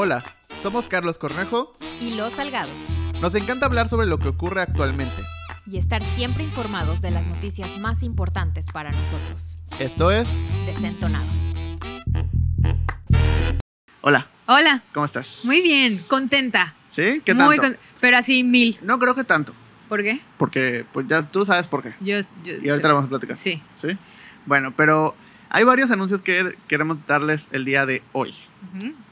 Hola, somos Carlos Cornejo. y Lo Salgado. Nos encanta hablar sobre lo que ocurre actualmente. Y estar siempre informados de las noticias más importantes para nosotros. Esto es... Desentonados. Hola, Hola, ¿cómo estás? muy bien, contenta. ¿Sí? ¿Qué muy tanto? con- pero así mil. No creo que tanto, ¿Por qué? porque pues ya tú sabes por qué. Yo, yo Y ahorita lo vamos a platicar. Sí. ¿Sí? Bueno, pero hay varios anuncios que queremos darles el día de hoy.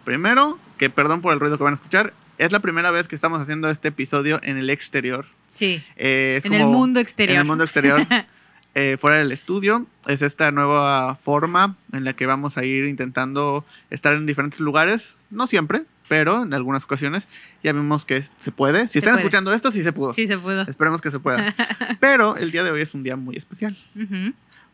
Primero, que perdón por el ruido que van a escuchar, es la primera vez que estamos haciendo este episodio en el exterior. Sí. Eh, es En el mundo exterior. En el mundo exterior, eh, fuera del estudio. Es esta nueva forma en la que vamos a ir intentando estar en diferentes lugares. No siempre, pero en algunas ocasiones ya vimos que se puede. Si Se están puede. escuchando esto, sí se pudo. Sí se pudo. Esperemos que se pueda. Pero el día de hoy es un día muy especial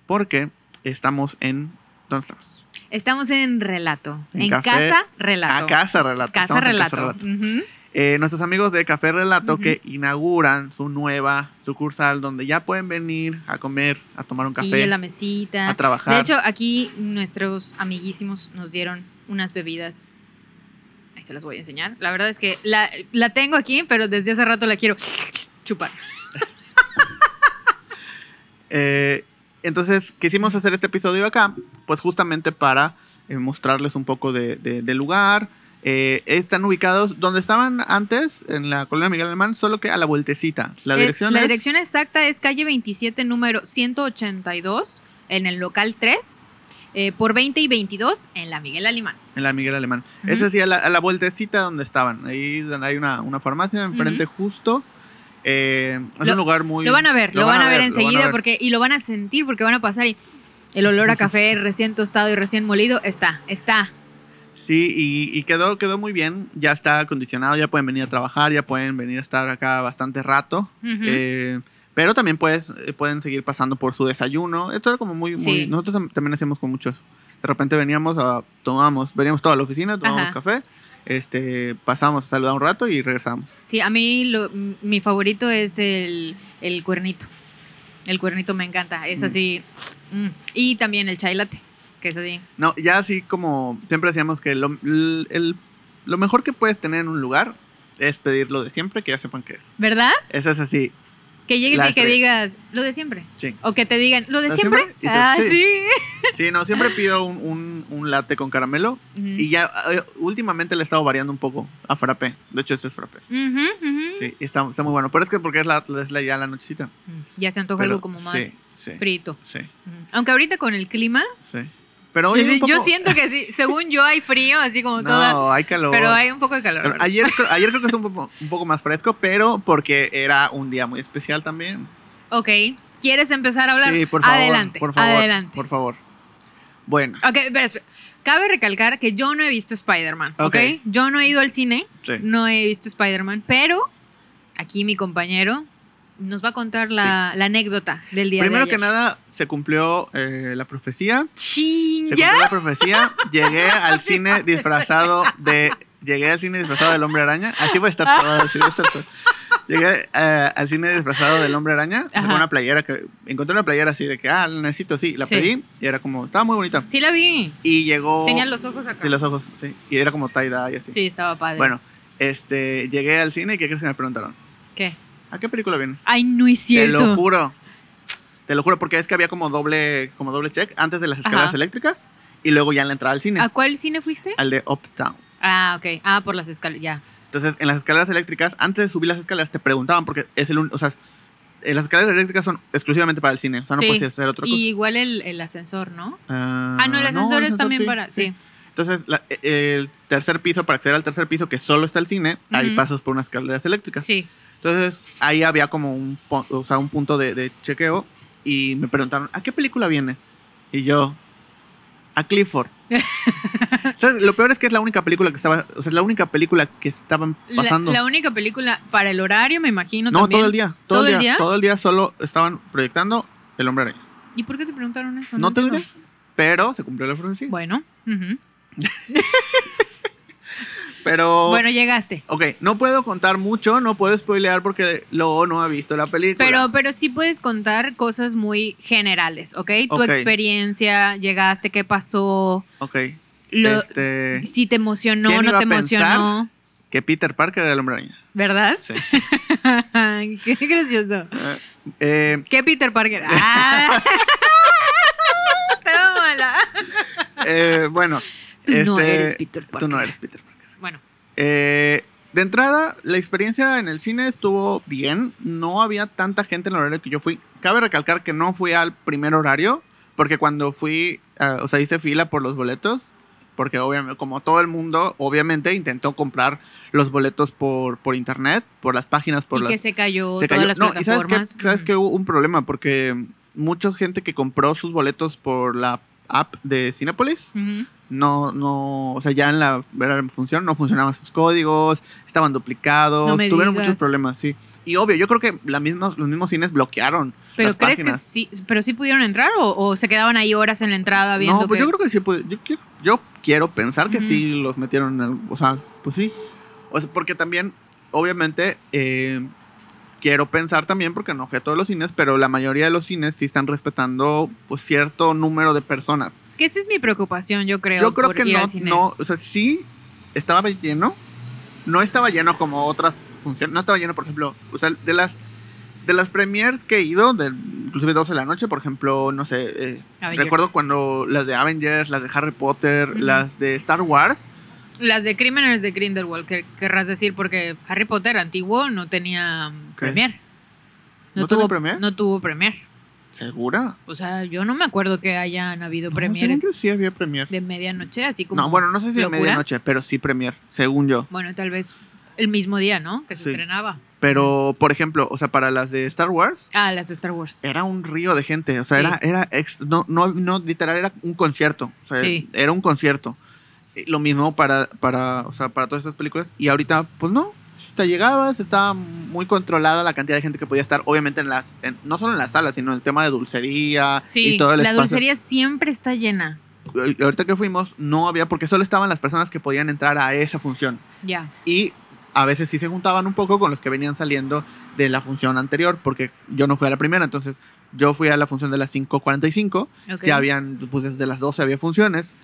porque estamos en... ¿Dónde estamos? Estamos en relato. En En, café- casa relato. A Casa Relato. Casa Estamos relato. Casa Relato. Eh, nuestros amigos de Café Relato que inauguran su nueva sucursal donde ya pueden venir a comer, a tomar un café, en la mesita. a trabajar. De hecho, aquí nuestros amiguísimos nos dieron unas bebidas. Ahí se las voy a enseñar. La verdad es que la, la tengo aquí, pero desde hace rato la quiero chupar. Eh, entonces, quisimos hacer este episodio acá, pues justamente para eh, mostrarles un poco de, de- del lugar. Eh, están ubicados donde estaban antes, en la colonia Miguel Alemán, solo que a la vueltecita. La Eh, dirección la es dirección exacta es calle 27, número 182, en el local 3, eh, por 20 y 22, en la Miguel Alemán. en la Miguel Alemán. Ujú. Es así, a la, a la vueltecita donde estaban. Ahí hay una, una farmacia enfrente justo. Eh, es Lo- un lugar muy... Lo van a ver, lo, van, a ver, enseguida ver. porque y lo van a sentir porque van a pasar y el olor a café recién tostado y recién molido está, está. Sí, y, y quedó, quedó muy bien. Ya está acondicionado, ya pueden venir a trabajar, ya pueden venir a estar acá bastante rato. Eh, pero también puedes, eh, pueden seguir pasando por su desayuno. Esto era como muy. Nosotros tam- también hacíamos con muchos. De repente veníamos a... Tomábamos, veníamos toda la oficina, tomábamos Ajá. café. Este, pasábamos a saludar un rato y regresamos. Sí, a mí lo- mi favorito es el, el cuernito. El cuernito me encanta, es Mm. así. mm. Y también el chai latte, que es así. No, ya así como siempre decíamos que lo, el- lo mejor que puedes tener en un lugar es pedir lo de siempre, que ya sepan qué es. ¿Verdad? Eso es así, Que llegues y que digas lo de siempre. sí. O que te digan, ¿lo de ¿Lo de siempre? siempre? Ah, sí. sí. Sí, no, siempre pido un, un, un latte con caramelo y ya eh, últimamente le he estado variando un poco a frappé. De hecho, este es frappé. Sí, está, está muy bueno. Pero es que porque es, la, es la, ya la nochecita. Mm, Ya se antoja Pero algo como más Sí, frito. sí. Aunque ahorita con el clima, sí. Pero hoy sí- poco- yo siento que sí, según yo hay frío, así como toda. No, hay calor. Pero hay un poco de calor. Ayer, creo- ayer creo que es un poco, un poco más fresco, pero porque era un día muy especial también. Ok, ¿quieres empezar a hablar? Sí, por favor. Adelante, por favor, adelante. Por favor. Bueno, Ok, espera, espera. Cabe recalcar que yo no he visto Spider-Man, ¿ok? Ok. Yo no he ido al cine, sí. no he visto Spider-Man, pero aquí mi compañero nos va a contar la, la anécdota del día Primero de que nada, se cumplió eh, la profecía. ¡Chin! Se cumplió la profecía. Llegué al cine disfrazado de. Llegué al cine disfrazado del hombre araña. Así va a estar todo. así va a estar todo. Llegué eh, al cine disfrazado del hombre araña. Con una playera que. Encontré una playera así de que, ah, la necesito, sí. La Sí. pedí y era como. Estaba muy bonita. Sí la vi. Y llegó. Tenía los ojos acá. Sí, los ojos, sí. Y era como tie-dye así. Sí, estaba padre. Bueno, este. Llegué al cine y ¿qué crees que me preguntaron? ¿Qué? ¿A qué película vienes? Ay, no es cierto. Te lo juro. Te lo juro, porque es que había como doble, como doble check antes de las escaleras Ajá. eléctricas y luego ya en la entrada al cine, ¿A cuál cine fuiste? al de Uptown. Ah, ok. Ah, por las escaleras, ya. Entonces, en las escaleras eléctricas, antes de subir las escaleras, te preguntaban, porque es el un- o sea, eh, las escaleras eléctricas son exclusivamente para el cine, o sea, no Sí. puedes hacer otra cosa. Y igual el, el ascensor, ¿no? Ah, Ah, no, el ascensor el es también sí, para... Sí. Entonces, la- eh, el tercer piso, para acceder al tercer piso, que solo está el cine, ahí Ujú. pasas por unas escaleras eléctricas. Sí. Entonces, ahí había como un, o sea, un punto de, de chequeo y me preguntaron, ¿a qué película vienes? Y yo, a Clifford. ¿Sabes? Lo peor es que es la única película que estaba, o sea, es la única película que estaban La, pasando. la única película para el horario, me imagino no, también. todo el día, todo, ¿Todo el día, día? todo el día solo estaban proyectando El Hombre Araña. ¿Y por qué te preguntaron eso? No, tengo entiendo. idea, pero se cumplió la profecía. Bueno, ujú. Pero, bueno, llegaste. ok, no puedo contar mucho, no puedo spoilear porque luego no ha visto la película. Pero, pero sí puedes contar cosas muy generales, ¿ok? Tu Ok. experiencia, llegaste, qué pasó. Ok. Lo- este, Si te emocionó, ¿Quién no iba te a emocionó. que Peter Parker era el hombre araña. ¿Verdad? Sí. Qué gracioso. Eh, eh, ¿Qué Peter Parker? ¡Ah! Tómala. eh, bueno, Tú no este, eres Peter Parker. Tú no eres Peter Parker. Bueno, Eh, de entrada, la experiencia en el cine estuvo bien. No había tanta gente en el horario que yo fui. Cabe recalcar que no fui al primer horario, porque cuando fui, ah, o sea, hice fila por los boletos, porque obviamente, como todo el mundo, obviamente intentó comprar los boletos por, por internet, por las páginas, por y las... que se cayó se todas cayó. las No, y sabes que, plataformas. sabes Mm. que hubo un problema, porque mucha gente que compró sus boletos por la app de Cinepolis, Ujú. No, no, o sea, ya en la verdadera función no funcionaban sus códigos, estaban duplicados, No tuvieron digas. muchos problemas, sí. Y obvio, yo creo que la misma, los mismos cines bloquearon. ¿Pero las crees que sí? ¿Pero sí pudieron entrar o, o se quedaban ahí horas en la entrada viendo No, pues que- yo creo que sí puede. Yo, quiero- yo quiero pensar que sí los metieron en el- O sea, pues sí. O sea, porque también, obviamente, eh, quiero pensar también, porque no fui a todos los cines, pero la mayoría de los cines sí están respetando pues cierto número de personas. Que esa es mi preocupación, yo creo. Yo creo por que ir no, al cine. no, o sea, sí estaba lleno, no estaba lleno como otras funciones, no estaba lleno, por ejemplo, o sea, de las de las premiers que he ido, de, inclusive 12 de la noche, por ejemplo, no sé, eh, recuerdo cuando las de Avengers, las de Harry Potter, las de Star Wars, Las de Crímenes de Grindelwald, que querrás decir, porque Harry Potter antiguo no tenía ¿Qué? premier. ¿No tuvo tenía premier? No tuvo premier. ¿Segura? O sea, yo no me acuerdo que hayan habido No, premieres según yo sí había premier. de medianoche, así como. No, bueno, no sé si locura. medianoche, pero sí premier, según yo. Bueno, tal vez el mismo día, ¿no? Que se Sí. estrenaba. Pero, por ejemplo, o sea, para las de Star Wars, Ah, las de Star Wars. era un río de gente. O sea, Sí. era, era ex- no, no, no, literal, era un concierto. O sea, Sí. era un concierto. Lo mismo para, para, o sea, para todas estas películas. Y ahorita, pues no. O sea, llegabas, estaba muy controlada la cantidad de gente que podía estar, obviamente en las, en- no solo en las salas, sino en el tema de dulcería Sí, y todo el la espacio. dulcería siempre está llena. Y ahorita que fuimos, no había, porque solo estaban las personas que podían entrar a esa función. Ya. Y a veces sí se juntaban un poco con los que venían saliendo de la función anterior, porque yo no fui a la primera, entonces yo fui a la función de las 5.45, ok. ya habían, pues desde las 12 había funciones,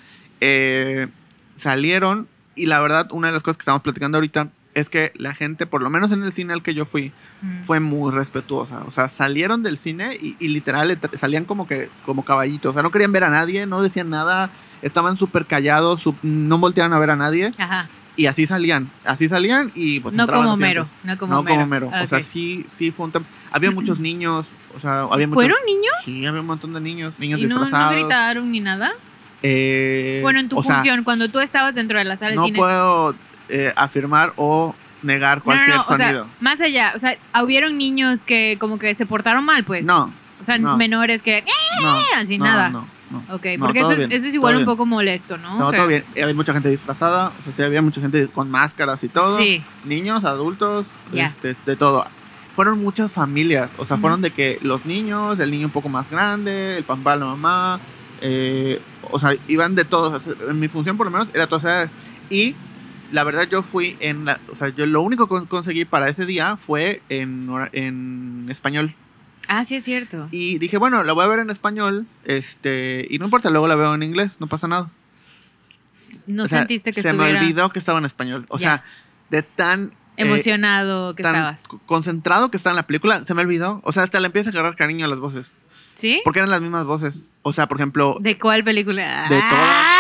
eh, salieron y la verdad, una de las cosas que estamos platicando ahorita es que la gente, por lo menos en el cine al que yo fui, Mm. fue muy respetuosa. O sea, salieron del cine y, y literal salían como que como caballitos. O sea, no querían ver a nadie, no decían nada, estaban súper callados, sup- no volteaban a ver a nadie. Ajá. Y así salían, así salían y pues no como mero. No como no mero. como mero. O sea, sí, sí fue un tem- Había muchos niños, o sea, había muchos... ¿Fueron niños? Sí, había un montón de niños, niños ¿Y no, no disfrazados. gritaron ni nada? Eh, Bueno, en tu sea, función, cuando tú estabas dentro de la sala de no cine. puedo eh, afirmar o negar No, no, cualquier no, o sea, sonido. más allá, o sea, hubieron niños que como que se portaron mal, pues. no, O sea, no. menores que, ¡eh! así nada. no, no. Ok, porque eso, es, bien, eso es igual un poco molesto, ¿no? No, Que- todo bien. Había mucha gente disfrazada, o sea, sí, había mucha gente con máscaras y todo. Sí, Niños, adultos, este, de todo. Fueron muchas familias, o sea, fueron de que los niños, el niño un poco más grande, el papá, la mamá, eh, o sea, iban de todos. O sea, en mi función, por lo menos, era todas edades. Y la verdad, yo fui en la. O sea, yo lo único que con- conseguí para ese día fue en, en español. Ah, sí es cierto. Y dije, bueno, la voy a ver en español, este, y no importa, luego la veo en inglés, no pasa nada. No O sea, sentiste que se estuviera me olvidó que estaba en español. O sea, de tan eh, emocionado que tan estabas. concentrado que está en la película, se me olvidó. O sea, hasta le empieza a agarrar cariño a las voces. ¿Sí? Porque eran las mismas voces. O sea, por ejemplo, ¿De cuál película? De Ah,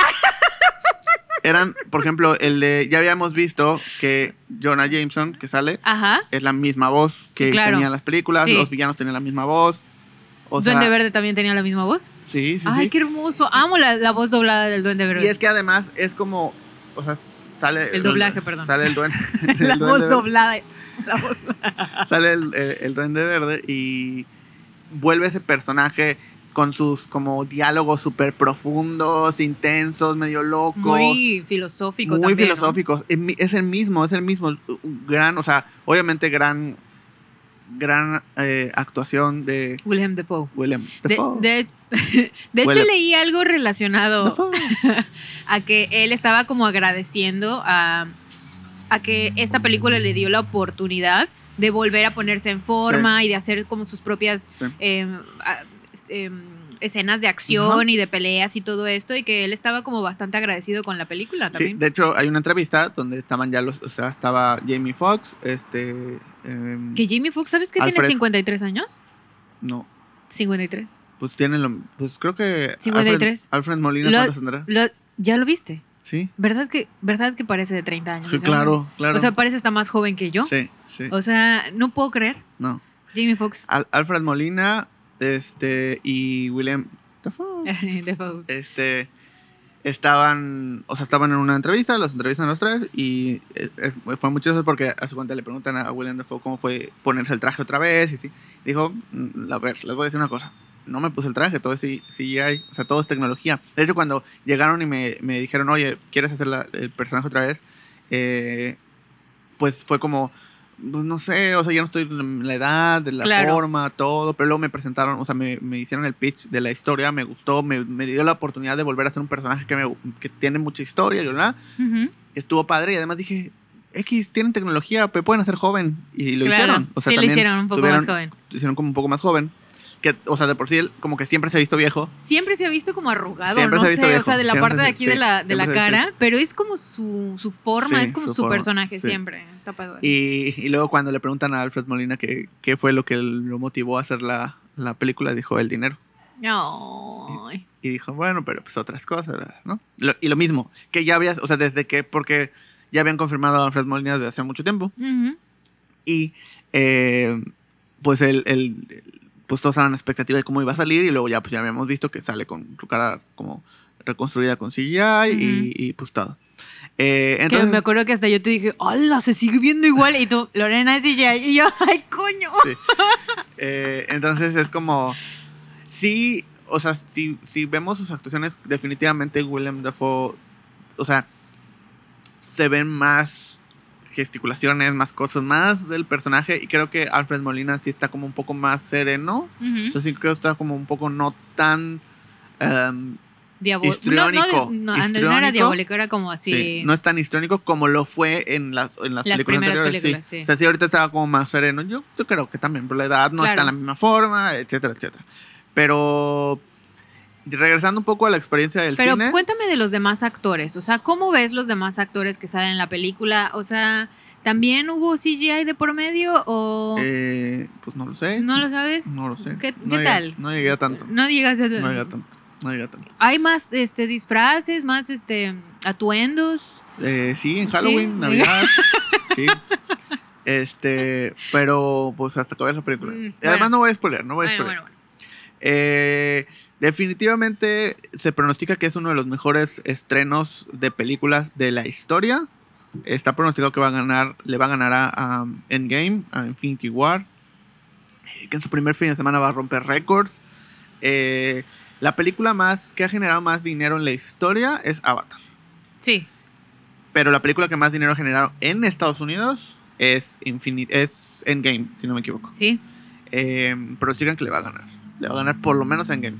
eran, por ejemplo, el de. Ya habíamos visto que Jonah Jameson, que sale, Ajá. es la misma voz que Sí, claro. tenía en las películas. Sí. Los villanos tenían la misma voz. O sea, Duende Verde también tenía la misma voz. Sí, sí, Ay, sí. qué hermoso. Amo la, la voz doblada del Duende Verde. Y es que además es como. O sea, sale. El doblaje, perdón. Sale el duende. la voz verde. doblada. La voz- sale el, el- el duende verde y vuelve ese personaje con sus como diálogos súper profundos, intensos, medio locos. Muy filosófico muy también, ¿no? filosóficos. Es el mismo, es el mismo. Gran, o sea, obviamente gran, gran eh, actuación de William Defoe. William De, Dafoe. de- de hecho, leí algo relacionado a que él estaba como agradeciendo a, a que esta película le dio la oportunidad de volver a ponerse en forma y de hacer como sus propias Sí. em, em, escenas de acción y de peleas y todo esto y que él estaba como bastante agradecido con la película Sí, también. de hecho, hay una entrevista donde estaban ya los. O sea, estaba Jamie Foxx, este. em, que Jamie Foxx, ¿sabes que tiene Alfred. 53 años? no, 53. pues tiene lo. Pues creo que. 53. Alfred, Alfred Molina, Lo- ¿cuántos tendrá? Lo- ¿Ya lo viste? Sí, ¿Verdad que, ¿Verdad que parece de 30 años? sí, claro, claro. O sea, parece hasta más joven que yo. sí, sí. O sea, no puedo creer. No. Jamie Foxx. Al- Alfred Molina, este. Y William. Defoe. Este. Estaban. O sea, estaban en una entrevista, los entrevistan los tres. Y eh, eh, fue muy chistoso porque a su cuenta le preguntan a William Dafoe cómo fue ponerse el traje otra vez. Y sí. Dijo: "Mm, A ver, les voy a decir una cosa. No me puse el traje, todo es CGI, o sea, todo es tecnología. De hecho, cuando llegaron y me, me dijeron, oye, ¿quieres hacer la- el personaje otra vez? Eh, pues fue como, pues no sé, o sea, ya no estoy en la edad, de la Claro. forma, todo, pero luego me presentaron, o sea, me, me hicieron el pitch de la historia, me gustó, me, me dio la oportunidad de volver a ser un personaje que, me, que tiene mucha historia, y bla, bla. Ujú. estuvo padre y además dije, X, tienen tecnología, pero pueden hacer joven, y lo Claro. hicieron. O sea, sí, lo hicieron un poco tuvieron- más joven. lo hicieron como un poco más joven, que, o sea, de por sí, él como que siempre se ha visto viejo. Siempre se ha visto como arrugado, Siempre no se ha visto sé, o viejo, sea, de la siempre parte de aquí sí, de la, de la cara, pero es como su, su forma, Sí, es como su su, forma, personaje sí. siempre. Está padre. Y, y luego cuando le preguntan a Alfred Molina qué, qué fue lo que lo motivó a hacer la, la película, dijo el dinero. Y dijo, bueno, pero pues otras cosas, ¿no? Lo- y lo mismo, que ya habías, o sea, desde que, porque ya habían confirmado a Alfred Molina desde hace mucho tiempo. Y eh, pues el, el- pues todos estaban en expectativa de cómo iba a salir y luego ya pues ya habíamos visto que sale con su cara como reconstruida con CGI y, y, pues todo. Eh, Que entonces, me acuerdo que hasta yo te dije, ¡Hala! Se sigue viendo igual. Y tú, Lorena, sí, ya. Y yo, ¡ay, coño! Sí. Eh, entonces es como. Sí, o sea, si, si vemos sus actuaciones, definitivamente William Dafoe. O sea, se ven más gesticulaciones, más cosas, más del personaje. Y creo que Alfred Molina sí está como un poco más sereno. Sea, sí creo que está como un poco no tan. Diabó- no, histriónico, no, no, no, no era diabólico, era como así. Sí, no es tan histriónico como lo fue en las, en las, Las películas primeras anteriores. películas, sí. sí. O sea, sí, ahorita estaba como más sereno. Yo, yo creo que también, por la edad no está en la misma forma, etcétera, etcétera. Pero regresando un poco a la experiencia del Pero cine. cuéntame de los demás actores. O sea, ¿cómo ves los demás actores que salen en la película? O sea, ¿también hubo CGI de por medio o eh, pues no lo sé. no lo sabes? No lo sé. ¿Qué, No qué llegué- tal? No llegué a tanto. No llegué a tanto. No llegué a tanto. Hay más este disfraces, más este atuendos. Eh, sí, en Sí. Halloween, Navidad. sí. Este, pero pues hasta que veas la película. Mm, además no voy a spoiler, no voy a spoiler. bueno, bueno. Eh, definitivamente se pronostica que es uno de los mejores estrenos de películas de la historia. Está pronosticado que va a ganar, le va a ganar a, Endgame, a Infinity War. eh, Que en su primer fin de semana va a romper récords. Eh, la película más que ha generado más dinero en la historia es Avatar. Sí. Pero la película que más dinero ha generado en Estados Unidos es Infinite, es Endgame, si no me equivoco. Sí. Eh, pronostican que le va a ganar. Le va a ganar por lo menos Endgame.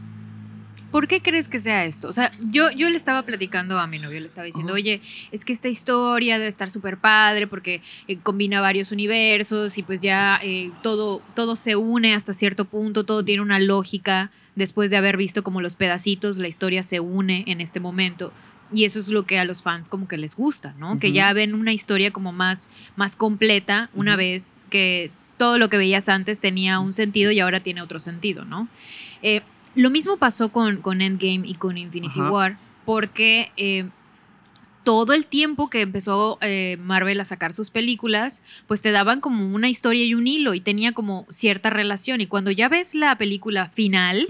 ¿Por qué crees que sea esto? O sea, yo, yo le estaba platicando a mi novio, le estaba diciendo, Ajá. oye, es que esta historia debe estar súper padre porque eh, combina varios universos y pues ya eh, todo, todo se une hasta cierto punto, todo tiene una lógica. Después de haber visto como los pedacitos, la historia se une en este momento. Y eso es lo que a los fans como que les gusta, ¿no? Que ya ven una historia como más, más completa una vez que todo lo que veías antes tenía un sentido y ahora tiene otro sentido, ¿no? Eh, lo mismo pasó con, con Endgame y con Infinity Ajá. War, porque eh, todo el tiempo que empezó eh, Marvel a sacar sus películas, pues te daban como una historia y un hilo y tenía como cierta relación. Y cuando ya ves la película final,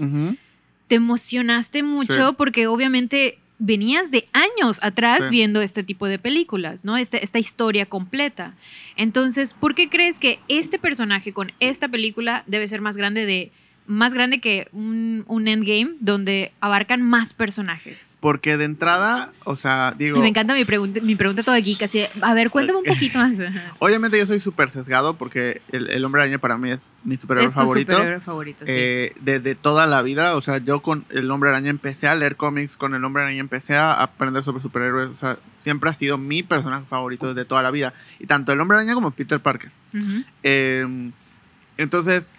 te emocionaste mucho Sí. porque obviamente venías de años atrás Sí. viendo este tipo de películas, ¿no? Este- esta historia completa. Entonces, ¿por qué crees que este personaje con esta película debe ser más grande de más grande que un, un endgame donde abarcan más personajes? Porque de entrada, o sea, digo, Me encanta mi pregunta, mi pregunta toda geek, así, a ver, cuéntame un poquito más. Obviamente yo soy súper sesgado porque el, el hombre araña para mí es mi superhéroe favorito. superhéroe favorito, sí. eh, desde toda la vida, o sea, yo con el hombre araña empecé a leer cómics, con el hombre araña empecé a aprender sobre superhéroes, o sea, siempre ha sido mi personaje favorito desde toda la vida. Y tanto el hombre araña como Peter Parker. Eh, entonces,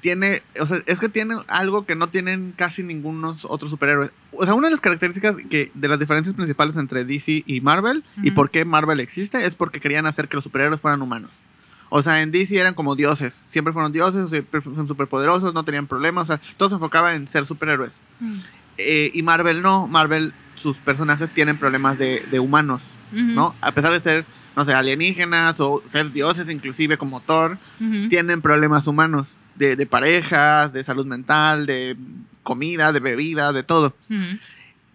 tiene, o sea, es que tiene algo que no tienen casi ningunos otros superhéroes. O sea, una de las características que de las diferencias principales entre DC y Marvel y por qué Marvel existe es porque querían hacer que los superhéroes fueran humanos. O sea, en DC eran como dioses, siempre fueron dioses, siempre son superpoderosos, no tenían problemas, o sea, todo se enfocaba en ser superhéroes. Eh, y Marvel no, Marvel sus personajes tienen problemas de, de humanos. ¿no? A pesar de ser, no sé, alienígenas o ser dioses inclusive como Thor, tienen problemas humanos, de, de parejas, de salud mental, de comida, de bebida, de todo.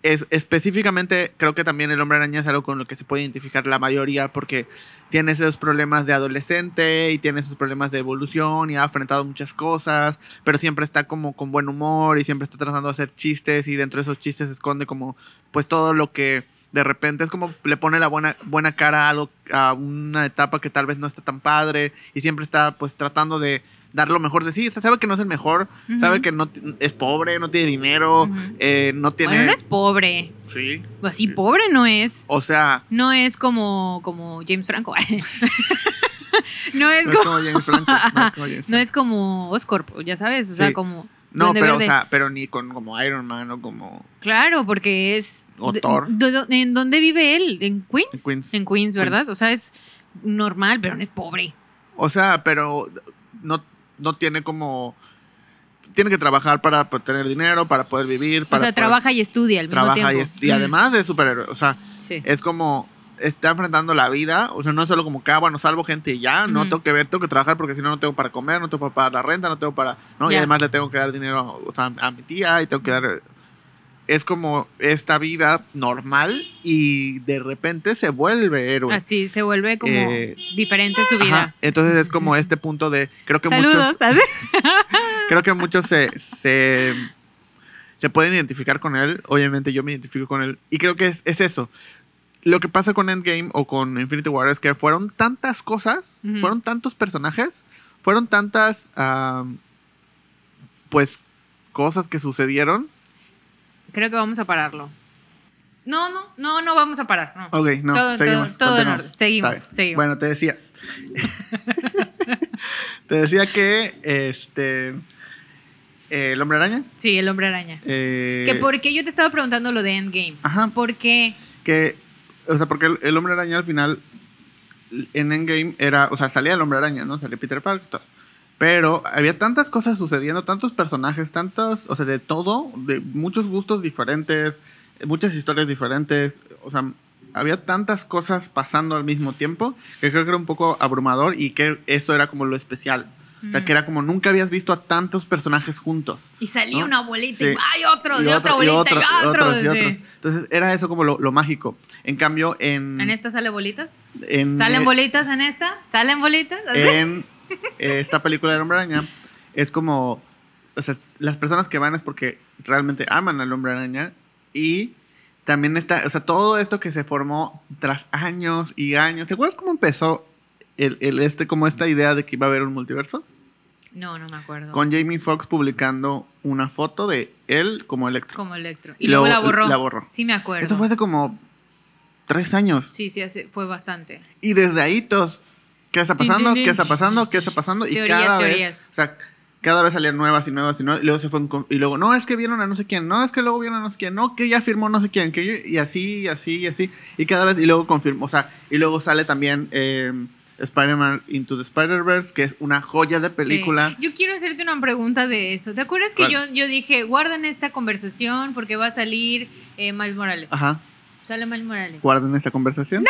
Es, específicamente, creo que también el hombre araña es algo con lo que se puede identificar la mayoría porque tiene esos problemas de adolescente y tiene esos problemas de evolución y ha enfrentado muchas cosas, pero siempre está como con buen humor y siempre está tratando de hacer chistes y dentro de esos chistes se esconde como pues todo lo que de repente es como le pone la buena, buena cara a, algo, a una etapa que tal vez no está tan padre y siempre está pues tratando de dar lo mejor de sí. O sea, sabe que no es el mejor, sabe que no es pobre, no tiene dinero, eh, no tiene... Bueno, no es pobre. Sí. Así pobre no es. O sea, No es como, como James Franco. no es no es como, como James Franco. No es como James no Franco. es como Oscorp, ya sabes. O sea, Sí. como. No, pero, o sea, pero ni con como Iron Man o como... Claro, porque es. O Thor. ¿En dónde vive él? ¿En Queens? En Queens. En Queens, ¿verdad? Queens. O sea, es normal, pero no es pobre. O sea, pero no, no tiene como... Tiene que trabajar para pues, tener dinero, para poder vivir, para o sea, poder- trabaja y estudia al mismo trabaja tiempo. y, y además de superhéroe. O sea, Sí. es como está enfrentando la vida, o sea, no es solo como que, ah, bueno, salvo gente y ya, no tengo que ver, tengo que trabajar porque si no, no tengo para comer, no tengo para pagar la renta, no tengo para, ¿no? Y además le tengo que dar dinero o sea, a mi tía y tengo que dar, es como esta vida normal y de repente se vuelve héroe. Así se vuelve como Eh, diferente su vida. Ajá, Entonces es como este punto de, creo que Saludos. muchos, creo que muchos se, se, se pueden identificar con él. Obviamente yo me identifico con él. Y creo que es, es eso. Lo que pasa con Endgame o con Infinity War es que fueron tantas cosas, fueron tantos personajes, fueron tantas, pues, cosas que sucedieron. Creo que vamos a pararlo. No, no, no, no vamos a parar. No. Ok, no, Todo- seguimos. todo- todo en orden. Seguimos, seguimos. Bueno, te decía. te decía que, este, eh, el hombre araña. Sí, el hombre araña. eh, que porque yo te estaba preguntando lo de Endgame. Ajá. ¿Por qué? que, o sea, porque el, el hombre araña al final, en Endgame era, o sea, salía el hombre araña, ¿no? Salía Peter Parker, todo. Pero había tantas cosas sucediendo, tantos personajes, tantos, o sea, de todo, de muchos gustos diferentes, muchas historias diferentes, o sea, había tantas cosas pasando al mismo tiempo que creo que era un poco abrumador y que eso era como lo especial. O sea, Ujú. que era como nunca habías visto a tantos personajes juntos. Y salía ¿No? una bolita Sí. y ¡ay, otro! Y de otra otro- y bolita y, otro- y otro. otros, y otros. Entonces era eso como lo, lo mágico. En cambio, en... ¿En esta sale bolitas? en- ¿Salen eh, bolitas en esta? ¿Salen bolitas? En esta película de Hombre Araña es como, o sea, las personas que van es porque realmente aman al Hombre Araña y también está, o sea, todo esto que se formó tras años y años. ¿Te acuerdas cómo empezó el, el este, como esta idea de que iba a haber un multiverso? No, no me acuerdo. Con Jamie Foxx publicando una foto de él como Electro. Como Electro. Y Y luego luego la borró. la borró. Sí me acuerdo. Eso fue hace como tres años. Sí, sí, hace- fue bastante. Y desde ahí todos, ¿qué está pasando? ¿Qué está pasando? ¿Qué está pasando? Y Teorías, cada teorías. vez, o sea, cada vez salían nuevas y nuevas y nuevas. Y luego se fue un y luego, no, es que vieron a no sé quién, no, es que luego vieron a no sé quién, no, que ya firmó no sé quién, que yo- y así, y así, y así. Y cada vez, y luego confirmó, o sea, y luego sale también eh, Spider-Man Into the Spider-Verse, que es una joya de película. Sí. Yo quiero hacerte una pregunta de eso. ¿Te acuerdas que yo, yo dije, guarden esta conversación porque va a salir eh, Miles Morales? Ajá. Sale Miles Morales. Guarden esta conversación.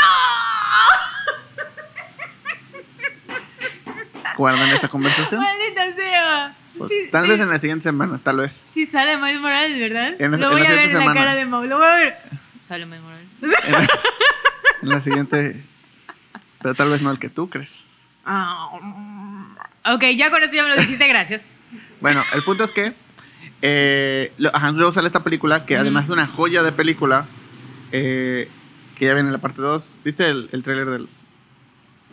Guarden esta conversación. ¡Maldita sea! Pues, Sí, tal sí, vez en la siguiente semana, tal vez. sí sale Miles Morales, ¿verdad? En la- lo voy la a ver siguiente en la semana. cara de Mau. Lo voy a ver. Sale Miles Morales. En la, en la siguiente. Pero tal vez no el que tú crees. Mm. ok, ya con eso ya me lo dijiste, gracias. Bueno, el punto es que. Eh, ajá, luego sale esta película, que además de una joya de película, eh, que ya viene en la parte 2. ¿Viste el, el tráiler del.?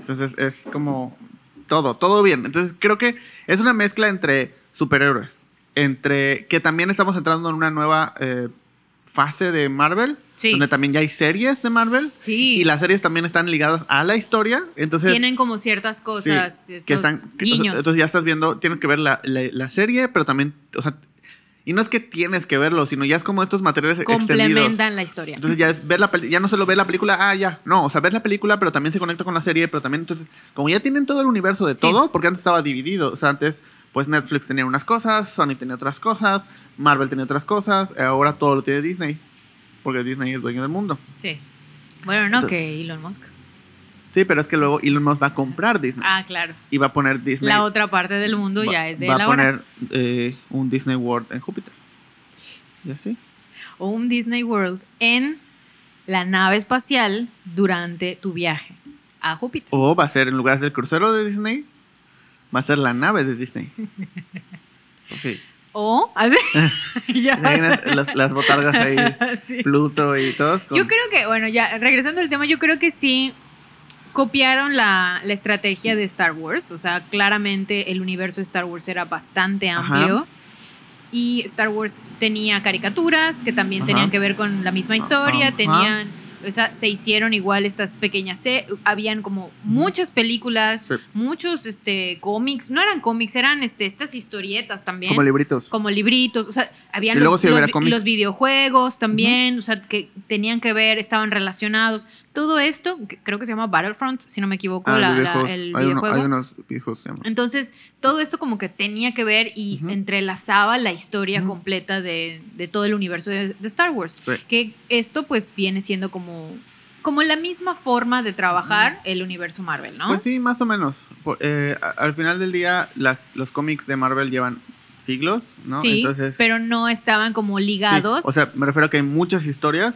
Entonces es como. Todo, todo bien. Entonces creo que es una mezcla entre superhéroes. Entre. Que también estamos entrando en una nueva eh, fase de Marvel, Sí. donde también ya hay series de Marvel. Sí. Y las series también están ligadas a la historia. Entonces, Tienen como ciertas cosas, sí, que están. que- guiños. entonces ya estás viendo, tienes que ver la, la- la serie, pero también, o sea, y no es que tienes que verlo, sino ya es como estos materiales extendidos. complementan la historia. Entonces ya es ver la ya no solo ver la película, ah, ya. No, o sea, ves la película, pero también se conecta con la serie, pero también entonces, como ya tienen todo el universo de Sí. todo, porque antes estaba dividido. O sea, antes, pues Netflix tenía unas cosas, Sony tenía otras cosas, Marvel tenía otras cosas, ahora todo lo tiene Disney. Porque Disney es dueño del mundo. sí. Bueno, no Entonces- que Elon Musk. Sí, pero es que luego Elon Musk va a comprar Disney. Ah, claro. Y va a poner Disney. La otra parte del mundo va, ya es de va la a hora. poner eh, un Disney World en Júpiter. Y así. O un Disney World en la nave espacial durante tu viaje a Júpiter. O va a ser, en lugar del crucero de Disney, va a ser la nave de Disney. Pues sí. O así. Ya. Imaginas las, las botargas ahí, Sí. Pluto y todos. con- Yo creo que, bueno, ya regresando al tema, yo creo que sí copiaron la, la estrategia de Star Wars. O sea, claramente el universo de Star Wars era bastante Ajá. amplio. Y Star Wars tenía caricaturas que también Ajá. tenían que ver con la misma historia. Ajá. Tenían. O sea, se hicieron igual estas pequeñas. se- habían como muchas películas, Sí. muchos este, cómics. No eran cómics, eran este, estas historietas también Como libritos. como libritos, o sea, habían los, los videojuegos también, o sea, que tenían que ver, estaban relacionados. Todo esto, creo que se llama Battlefront, si no me equivoco, Ah, la- la- videojuegos. el hay, uno- videojuego. hay unos se llaman. Entonces, todo esto como que tenía que ver y entrelazaba la historia completa de, de todo el universo de, de Star Wars. Sí. Que esto pues viene siendo como, como la misma forma de trabajar el universo Marvel, ¿no? Pues sí, más o menos. Por- eh, al final del día, las, los cómics de Marvel llevan siglos, ¿no? Sí, Entonces, pero no estaban como sí, ligados. o sea, me refiero a que hay muchas historias.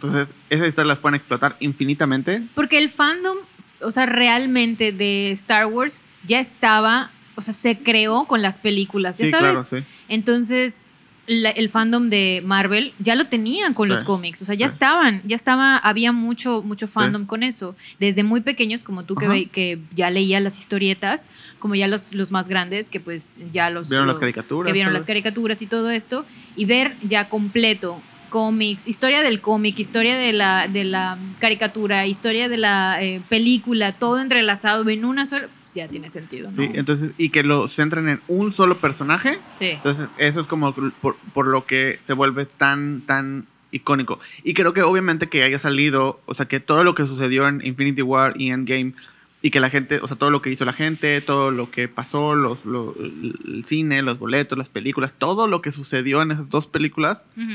Entonces, esas historias las pueden explotar infinitamente. Porque el fandom, o sea, realmente de Star Wars ya estaba, o sea, se creó con las películas, ¿ya Sí, sabes? claro, sí. Entonces, la- el fandom de Marvel ya lo tenían con Sí, los cómics, o sea, ya sí. estaban, ya estaba, había mucho, mucho Sí. fandom con eso. Desde muy pequeños, como tú que, ve- que ya leías las historietas, como ya los, los más grandes, que pues ya los... Vieron las caricaturas. que vieron las caricaturas y todo esto, y ver ya completo cómics, historia del cómic, historia de la, de la caricatura, historia de la eh, película, todo entrelazado en una sola, pues ya tiene sentido, ¿no? Sí, entonces, y que lo centren en un solo personaje. Sí. Entonces, eso es como por, por lo que se vuelve tan, tan icónico. Y creo que obviamente que haya salido, o sea, que todo lo que sucedió en Infinity War y Endgame, y que la gente, o sea, todo lo que hizo la gente, todo lo que pasó, los, lo- el cine, los boletos, las películas, todo lo que sucedió en esas dos películas, Ujú.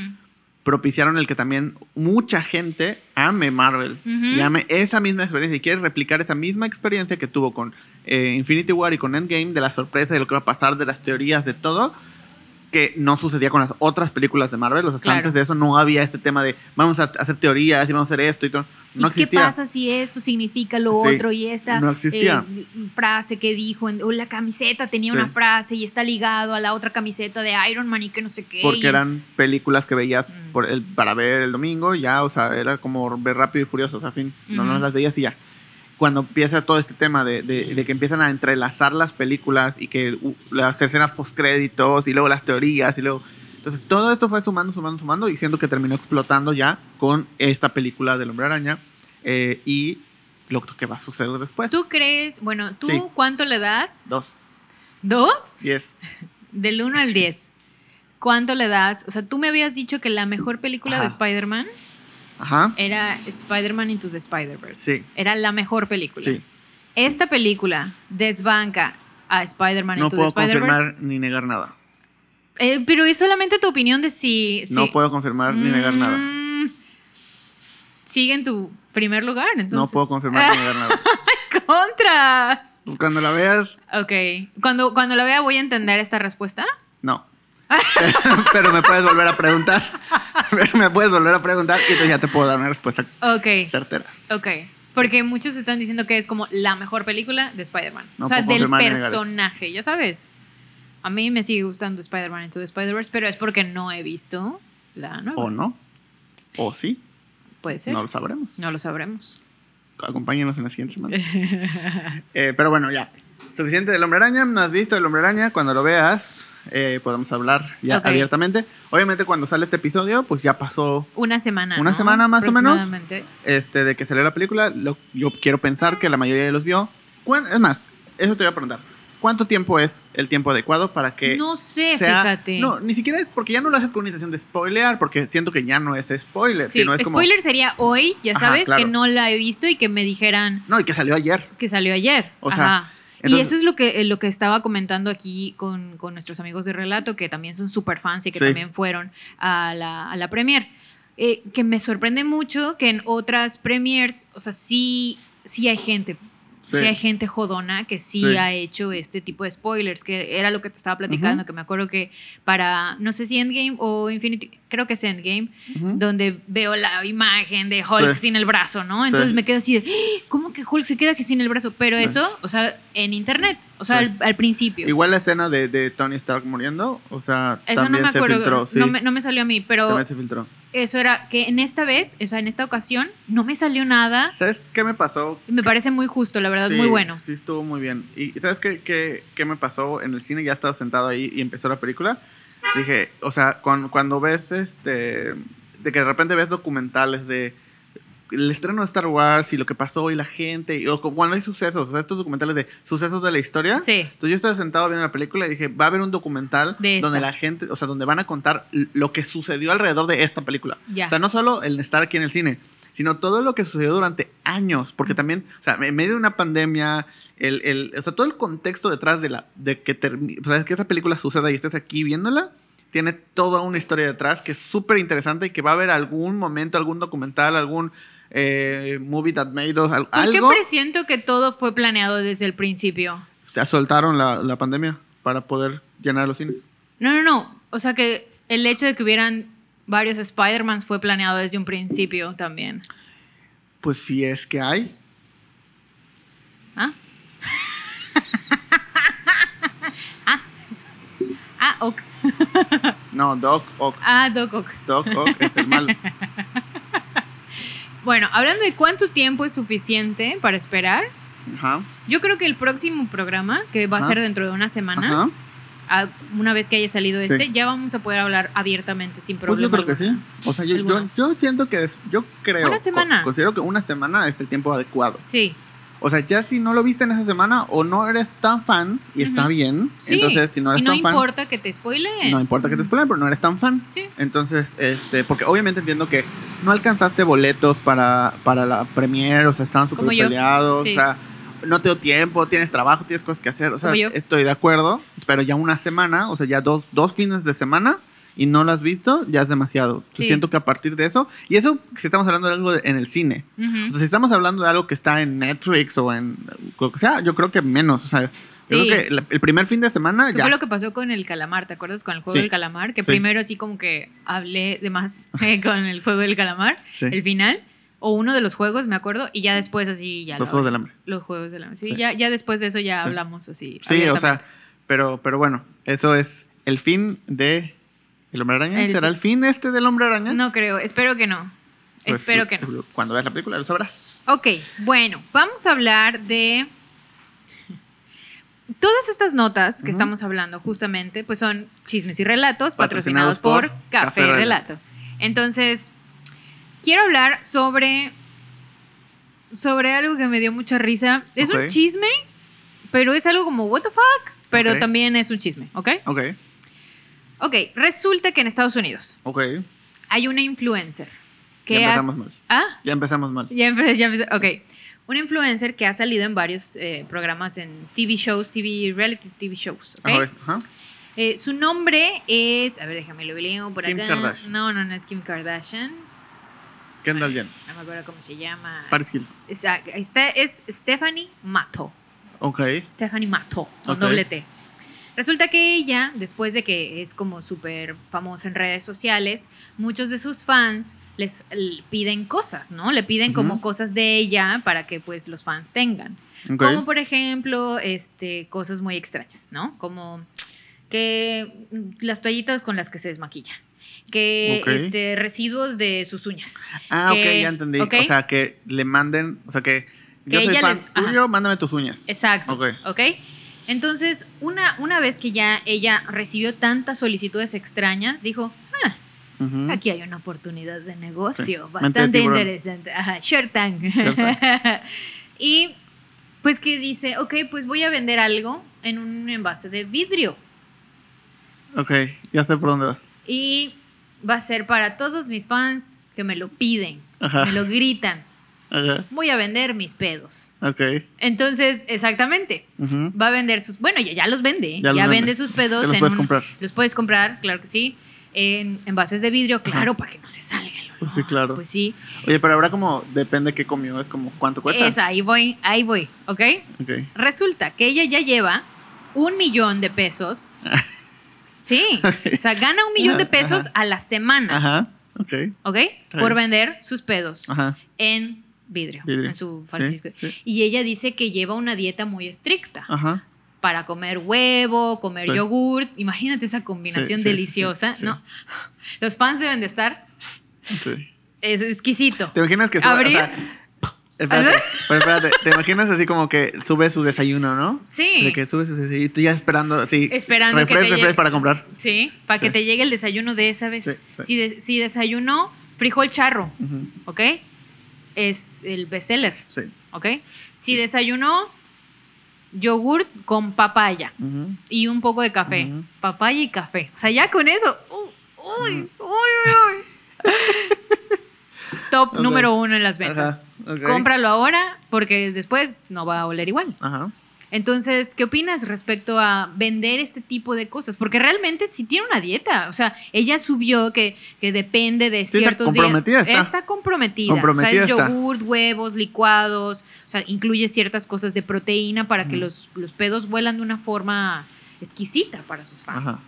Propiciaron el que también mucha gente ame Marvel y ame esa misma experiencia y quiere replicar esa misma experiencia que tuvo con eh, Infinity War y con Endgame, de la sorpresa de lo que va a pasar, de las teorías, de todo, que no sucedía con las otras películas de Marvel. O sea, Claro. antes de eso no había este tema de vamos a hacer teorías y vamos a hacer esto y todo. No ¿Y qué existía. pasa si esto significa lo Sí, otro y esta no eh, frase que dijo, en- o la camiseta tenía Sí. una frase y está ligado a la otra camiseta de Iron Man y que no sé qué? y- Porque eran películas que veías Mm. por el, para ver el domingo, ya, o sea, era como ver rápido y furioso, o sea, fin, no, no Ujú. las veías y ya. Cuando empieza todo este tema de, de- de que empiezan a entrelazar las películas y que uh, las escenas postcréditos y luego las teorías y luego... Entonces todo esto fue sumando, sumando, sumando y siendo que terminó explotando ya con esta película del Hombre Araña eh, y lo que va a suceder después. ¿Tú crees, bueno, tú Sí. cuánto le das? Dos. ¿Dos? Diez. Del 1 al 10. ¿Cuánto le das? O sea, tú me habías dicho que la mejor película de. Spider-Man Ajá. era Spider-Man Into the Spider-Verse. Sí. Era la mejor película. Sí. Esta película desbanca a Spider-Man No Into the puedo Spider-Verse. confirmar ni negar nada. Eh, pero es solamente tu opinión de si. No puedo confirmar ni negar nada. Mm, Sigue en tu primer lugar, entonces. No puedo confirmar ni negar nada. ¡Contras! Pues cuando la veas, Ok. Cuando, cuando la vea, voy a entender esta respuesta. no. Pero me puedes volver a preguntar. Pero me puedes volver a preguntar y entonces ya te puedo dar una respuesta Ok. certera. Ok. Porque muchos están diciendo que es como la mejor película de Spider-Man. No o sea, del personaje, ya sabes. A mí me sigue gustando Spider-Man Into the Spider-Verse, pero es porque no he visto la nueva. O no. O sí. Puede ser. No No, lo sabremos. lo sabremos. Acompáñenos en la siguiente semana. Eh, pero bueno, ya. Suficiente del Hombre Araña. No has visto el Hombre Araña. Cuando lo veas, eh, podemos hablar ya abiertamente. Obviamente cuando sale este episodio, pues ya pasó Una semana. Una ¿no? semana más o menos. Este de que salió la película. Lo- yo quiero pensar que la mayoría de los vio. ¿Cuán- Es más, eso te voy a preguntar. ¿Cuánto tiempo es el tiempo adecuado para que No sé, sea- fíjate. No, ni siquiera es porque ya no lo haces con una intención de spoilear, porque siento que ya no es spoiler, Sí, sino es como... spoiler sería hoy, ya Ajá, sabes, claro. que no la he visto y que me dijeran No, y que salió ayer. que salió ayer. O sea, Ajá. y entonces- eso es lo que, eh, lo que estaba comentando aquí con, con nuestros amigos de Relato, que también son super fans y que Sí. también fueron a la, a la premier. Eh, que me sorprende mucho que en otras premiers, o sea, sí, sí hay gente. Sí. Sí. hay gente jodona que sí, Sí. ha hecho este tipo de spoilers, que era lo que te estaba platicando, que me acuerdo que para, no sé si Endgame o Infinity, creo que es Endgame, donde veo la imagen de Hulk Sí. sin el brazo, ¿no? Entonces Sí. me quedo así de, "¡Ah! ¿cómo que Hulk se queda que sin el brazo? Pero Sí. eso, o sea, en internet, o sea, al, al principio. Igual la escena de, de Tony Stark muriendo, o sea, eso no también me se acuerdo, filtró. Sí, no, me, no me salió a mí, pero también se filtró. eso era que en esta vez, o sea, en esta ocasión, no me salió nada. ¿Sabes qué me pasó? Me parece muy justo, la verdad, muy bueno. Sí, estuvo muy bien. ¿Y sabes qué, qué, qué me pasó en el cine? Ya estaba sentado ahí y empezó la película. Dije, o sea, cuando, cuando ves este. De que de repente ves documentales de el estreno de Star Wars y lo que pasó y la gente. Y, o cu- cuando hay sucesos, o sea, estos documentales de sucesos de la historia. Sí. Entonces yo estaba sentado viendo la película y dije, va a haber un documental donde la gente, o sea, donde van a contar lo que sucedió alrededor de esta película. Ya. O sea, no solo el estar aquí en el cine, sino todo lo que sucedió durante años, porque también, o sea, en medio de una pandemia, el, el- o sea, todo el contexto detrás de la, de que, o sea, que esa película suceda y estés aquí viéndola, tiene toda una historia detrás que es súper interesante y que va a haber algún momento, algún documental, algún eh, movie that made us, al- ¿Por qué algo. presiento que todo fue planeado desde el principio? O sea, soltaron la, la pandemia para poder llenar los cines. No, no, no. O sea que el hecho de que hubieran varios Spider-Mans fue planeado desde un principio también. Pues si es que hay. ¿Ah? ah. Ah, ok. No, Doc Ock. Ah, Doc Ock. Doc Ock es el malo. Bueno, hablando de cuánto tiempo es suficiente para esperar, Ajá. yo creo que el próximo programa, que va a ser dentro de una semana, Ajá. Una vez que haya salido Sí. este, ya vamos a poder hablar abiertamente sin Pues problema. yo creo que sí. O sea, yo, yo, yo siento que es- yo creo. Una semana. co- Considero que una semana es el tiempo adecuado. Sí. O sea, ya si no lo viste en esa semana o no eres tan fan, y está bien. Sí. Entonces, si no eres y no tan fan. importa que te spoileen. No importa que te spoilen, pero no eres tan fan. Sí. Entonces, este, porque obviamente entiendo que no alcanzaste boletos para, para la premiere, o sea, estaban súper peleados, Sí. o sea, no te dio tiempo, tienes trabajo, tienes cosas que hacer, o sea, estoy de acuerdo, pero ya una semana, o sea, ya dos, dos fines de semana y no lo has visto, ya es demasiado. Sí. Siento que a partir de eso, y eso si estamos hablando de algo de- en el cine, Ujú. o sea, si estamos hablando de algo que está en Netflix o en lo que sea, yo creo que menos, o sea, yo Sí. creo que la- el primer fin de semana ¿Qué ya. fue lo que pasó con el calamar? ¿Te acuerdas con el juego Sí. del calamar? Que Sí. primero así como que hablé de más eh, con el juego del calamar, Sí. el final, o uno de los juegos, me acuerdo, y ya después así ya Los lo- Juegos del Hambre. Los juegos del hambre. Sí, Sí. Ya, ya después de eso ya Sí. hablamos así. Sí, o sea, pero, pero bueno, eso es el fin de El Hombre Araña. El ¿Será fin- el fin este del Hombre Araña? No creo, espero que no. Pues, espero que no. Cuando veas la película lo sabrás. Ok, bueno, vamos a hablar de... Todas estas notas que estamos hablando justamente, pues son chismes y relatos Patrocinados patrocinados, por por, Café, Café Relato. Entonces, quiero hablar sobre sobre algo que me dio mucha risa. Es un chisme, pero es algo como what the fuck, pero también es un chisme, ¿ok? Ok, Ok, resulta que en Estados Unidos hay una influencer que Ya empezamos mal. ¿Ah? Ya empezamos mal. Ya empecé, ya empecé. Ok. Una influencer que ha salido en varios eh, programas en TV shows, TV, reality TV shows. ¿ok? Ajá, ajá. Eh, su nombre es. A ver, déjame lo leo por Kim acá. Kardashian. No, no, no es Kim Kardashian. Kendall Jenner. No me acuerdo cómo se llama. Paris Hilton. Es, ah, esta es Stephanie Matto. Ok. Stephanie Matto, con doble T. Resulta que ella, después de que es como súper famosa en redes sociales, muchos de sus fans les piden cosas, ¿no? Le piden como cosas de ella para que pues los fans tengan. Como por ejemplo, este, cosas muy extrañas, ¿no? Como que las toallitas con las que se desmaquilla. Que este, residuos de sus uñas. Ah, ok, ya entendí. O sea, que le manden, o sea, que yo Que soy ella fan les- ajá. tuyo, mándame tus uñas. Exacto. Ok. Ok. Entonces, una, una vez que ya ella recibió tantas solicitudes extrañas, dijo, ah, aquí hay una oportunidad de negocio Sí, bastante interesante. Ajá, Shark Tank. Shark y pues que dice, ok, pues voy a vender algo en un envase de vidrio. Ok, ya sé por dónde vas. Y va a ser para todos mis fans que me lo piden, Ajá. me lo gritan. Ajá. Voy a vender mis pedos. Ok. Entonces, exactamente. Va a vender sus. Bueno, ya, ya los vende. Ya Ya, los vende vende. sus pedos. Ya los en puedes un- comprar. Los puedes comprar, claro que sí. En envases de vidrio, claro, para que no se salga el olor. Pues sí, claro. Pues sí. Oye, pero ahora como depende qué comió, es como cuánto cuesta. Esa, ahí voy, ahí voy, ¿ok? Ok. Resulta que ella ya lleva un millón de pesos. Sí. O sea, gana un millón de pesos ajá. a la semana. Ajá. Ok. ¿Ok? Por vender sus pedos Ajá. en vidrio, Vidrio. en su Francisco. sí. Y ella dice que lleva una dieta muy estricta Ajá. para comer huevo, comer Sí. yogurt. Imagínate esa combinación deliciosa. ¿no? Los fans deben de estar Sí. es exquisito. ¿Te imaginas que Abrir. o sea, espérate, pero espérate, te imaginas así como que sube su desayuno, ¿no? Sí. De que subes su desayuno y tú ya esperando, así. Esperando que refresh, te llegue. para comprar. Sí, para Sí. que te llegue el desayuno de esa vez. Sí, sí. Si, de- si desayunó frijol charro. ¿ok? Es el bestseller, Sí. ¿ok? Si desayunó yogurt con papaya y un poco de café, papaya y café. O sea, ya con eso. uy, uy, uy, uy. Top número uno en las ventas. Ajá, ok. Cómpralo ahora porque después no va a oler igual. Ajá. Entonces, ¿qué opinas respecto a vender este tipo de cosas? Porque realmente sí tiene una dieta. O sea, ella subió que, que depende de Sí, está ciertos días. comprometida está. comprometida. Comprometida o sea, es está. yogurt, huevos, licuados. O sea, incluye ciertas cosas de proteína para que los, los pedos vuelan de una forma exquisita para sus fans. Ajá.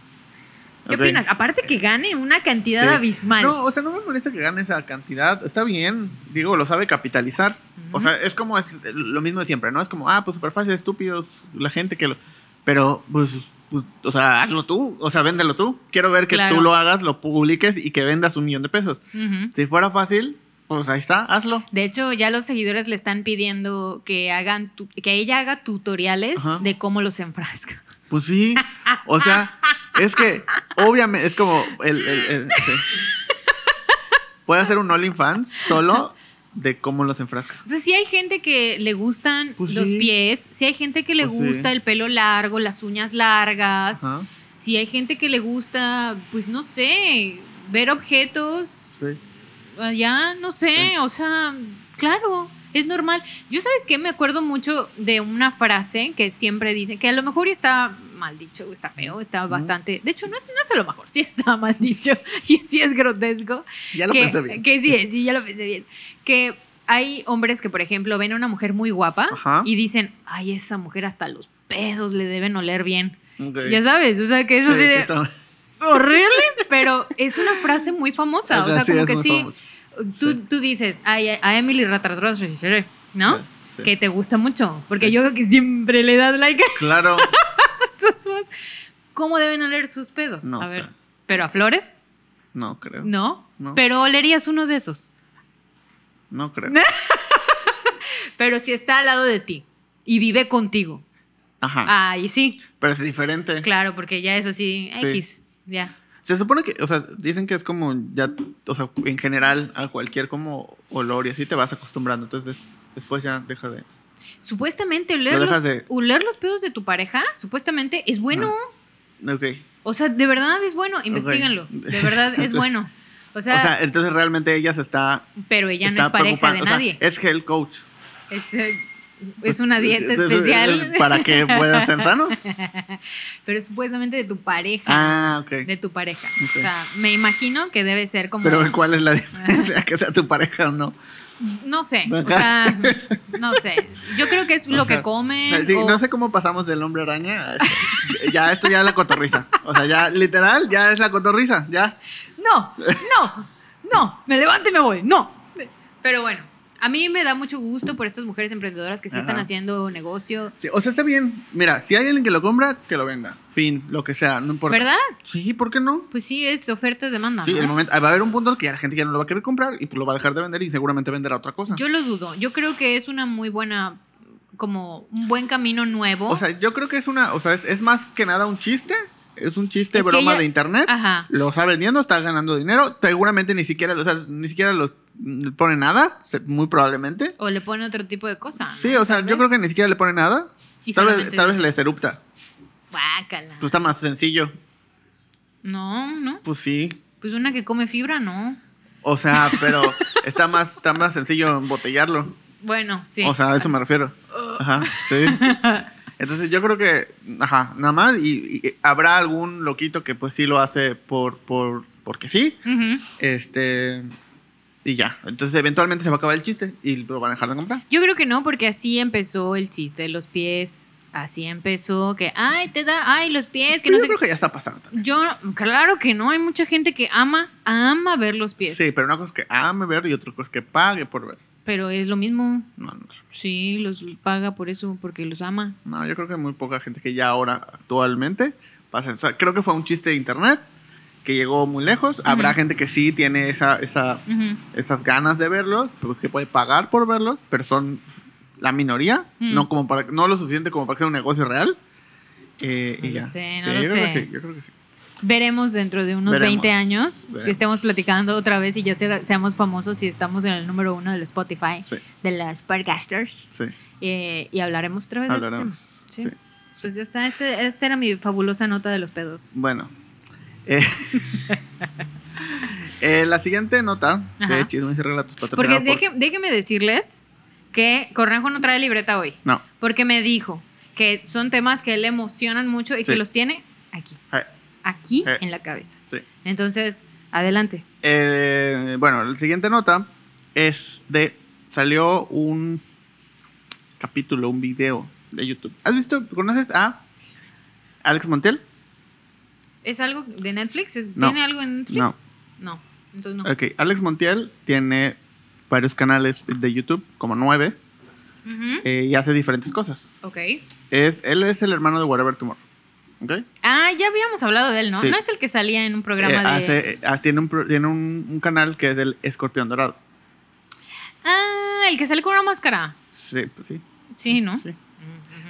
¿Qué opinas? Aparte que gane una cantidad Sí. abismal. No, o sea, no me molesta que gane esa cantidad. Está bien. Digo, lo sabe capitalizar. O sea, es como es lo mismo de siempre, ¿no? Es como, ah, pues súper fácil, estúpidos, la gente que lo. Pero, pues, pues, o sea, hazlo tú. O sea, véndelo tú. Quiero ver que Claro. tú lo hagas, lo publiques y que vendas un millón de pesos. Si fuera fácil, pues ahí está, hazlo. De hecho, ya los seguidores le están pidiendo que hagan tu- que ella haga tutoriales Ajá. de cómo los enfrasca. Pues sí. O sea, es que, obviamente, es como el. el- el- sí. Puede hacer un OnlyFans solo de cómo los enfrasca. O sea, si hay gente que le gustan Pues los sí. pies, si hay gente que le Pues sí. gusta el pelo largo, las uñas largas, si hay gente que le gusta, pues no sé, ver objetos Sí. allá, no sé, Sí. o sea, claro, es normal. Yo sabes que me acuerdo mucho de una frase que siempre dicen, que a lo mejor está mal dicho, está feo, está bastante, de hecho no es, no es a lo mejor, sí está mal dicho y sí es grotesco. Ya lo que, pensé bien. Que sí, sí, ya lo pensé bien. Que hay hombres que, por ejemplo, ven a una mujer muy guapa Ajá. y dicen, ay, esa mujer hasta los pedos le deben oler bien. Ya sabes, o sea, que es Sí, sí de horrible, pero es una frase muy famosa. O sea, Sí, como que sí, famoso. Tú, Sí. tú dices, ay, a Emily Ratatouille, ¿no? Sí, sí. Que te gusta mucho, porque yo veo que siempre le das like Claro. ¿Cómo deben oler sus pedos? No a ver, sé. ¿pero a flores? No creo. No. No. Pero olerías uno de esos. No creo. Pero si está al lado de ti y vive contigo. Ajá. Ahí sí. Pero es diferente. Claro, porque ya es así, Sí. X. Ya. Se supone que, o sea, dicen que es como ya, o sea, en general a cualquier como olor y así te vas acostumbrando. Entonces des- después ya deja de. Supuestamente oler Lo los, de- oler los pedos de tu pareja, supuestamente es bueno. Ok. O sea, de verdad es bueno. Investíganlo. De verdad es bueno. O sea, o sea, entonces realmente ella se está. pero ella no está es pareja de preocupando, o sea, nadie. es health coach. es, es una dieta especial. Para que puedan ser sanos. pero es supuestamente de tu pareja. Ah, ok. De tu pareja. O sea, me imagino que debe ser como. Pero ¿cuál es la diferencia? que sea tu pareja o no. No sé. O sea, no sé. Yo creo que es lo sea, que comen. sí, o- No sé cómo pasamos del hombre araña. a esto. ya, esto ya es la cotorriza. O sea, ya literal, ya es la cotorriza. Ya. No, no, no, me levanto y me voy, no. Pero bueno, a mí me da mucho gusto por estas mujeres emprendedoras que sí están haciendo negocio. Sí, o sea, está bien. Mira, si hay alguien que lo compra, que lo venda. Fin, lo que sea, no importa. ¿Verdad? Sí, ¿por qué no? Pues sí, es oferta y demanda. Sí, ¿no? el momento, va a haber un punto en el que ya la gente ya no lo va a querer comprar y pues lo va a dejar de vender y seguramente venderá otra cosa. Yo lo dudo. Yo creo que es una muy buena como un buen camino nuevo. O sea, yo creo que es una, o sea, es, es más que nada un chiste. Es un chiste Es broma ella- de internet. Ajá. Lo está vendiendo, está ganando dinero. Seguramente ni siquiera, o sea, ni siquiera lo le pone nada, muy probablemente. O le pone otro tipo de cosa. Sí, o sea, yo creo que ni siquiera le pone nada. Y Tal vez, tal vez les erupta. Guácala. Pues está más sencillo. No, no. Pues sí. Pues una que come fibra, no. O sea, pero está más, está más sencillo embotellarlo. Bueno, sí. O sea, a eso me refiero. Ajá, sí. Entonces yo creo que, ajá, nada más. Y, y habrá algún loquito que pues sí lo hace por, por, porque sí. Este. Y ya. Entonces eventualmente se va a acabar el chiste y lo van a dejar de comprar. Yo creo que no, porque así empezó el chiste de los pies. Así empezó que, ay, te da, ay, los pies, que Pero no yo sé. creo que ya está pasando también. Yo, claro que no, hay mucha gente que ama, ama ver los pies. Sí, pero una cosa es que ame ver y otra cosa es que pague por ver. Pero es lo mismo. No, no. Sí, los paga por eso, porque los ama. No, yo creo que hay muy poca gente que ya ahora, actualmente, pasa. O sea, creo que fue un chiste de internet que llegó muy lejos. Habrá Ujú. gente que sí tiene esa, esa, Ujú. esas ganas de verlos, pero que puede pagar por verlos, pero son la minoría, Mm. no como para no lo suficiente como para que sea un negocio real. Eh, No y lo sé, no Sí, lo yo creo sé. que sí, yo creo que sí. Veremos dentro de unos Veremos, 20 años que veremos. estemos platicando otra vez y ya sea- seamos famosos y estamos en el número uno del Spotify Sí, de las podcasters sí. eh, y hablaremos otra vez Hablaremos, de este tema. Pues ya está, este, esta era mi fabulosa nota de los pedos. Bueno. Eh, eh, la siguiente nota Ajá. de chismes y relatos Porque por- déjeme decirles que Cornejo no trae libreta hoy, No. porque me dijo que son temas que le emocionan mucho y que los tiene aquí, Eh, aquí en la cabeza. sí. Entonces, adelante. Eh, bueno, la siguiente nota es de. Salió un capítulo, un video de YouTube. ¿Has visto? ¿Conoces a Alex Montiel? ¿Es algo de Netflix? ¿Es- No. ¿Tiene algo en Netflix? No. No, entonces no. Ok, Alex Montiel tiene varios canales de YouTube, como nueve, eh, y hace diferentes cosas. Ok. Es, él es el hermano de Whatever Tomorrow. ¿Ok? Ah, ya habíamos hablado de él, ¿no? Sí. No es el que salía en un programa Eh, de... hace- ah, tiene un, tiene un, un canal que es del Escorpión Dorado. Ah, el que sale con una máscara. Sí, pues sí. Sí, ¿no? sí.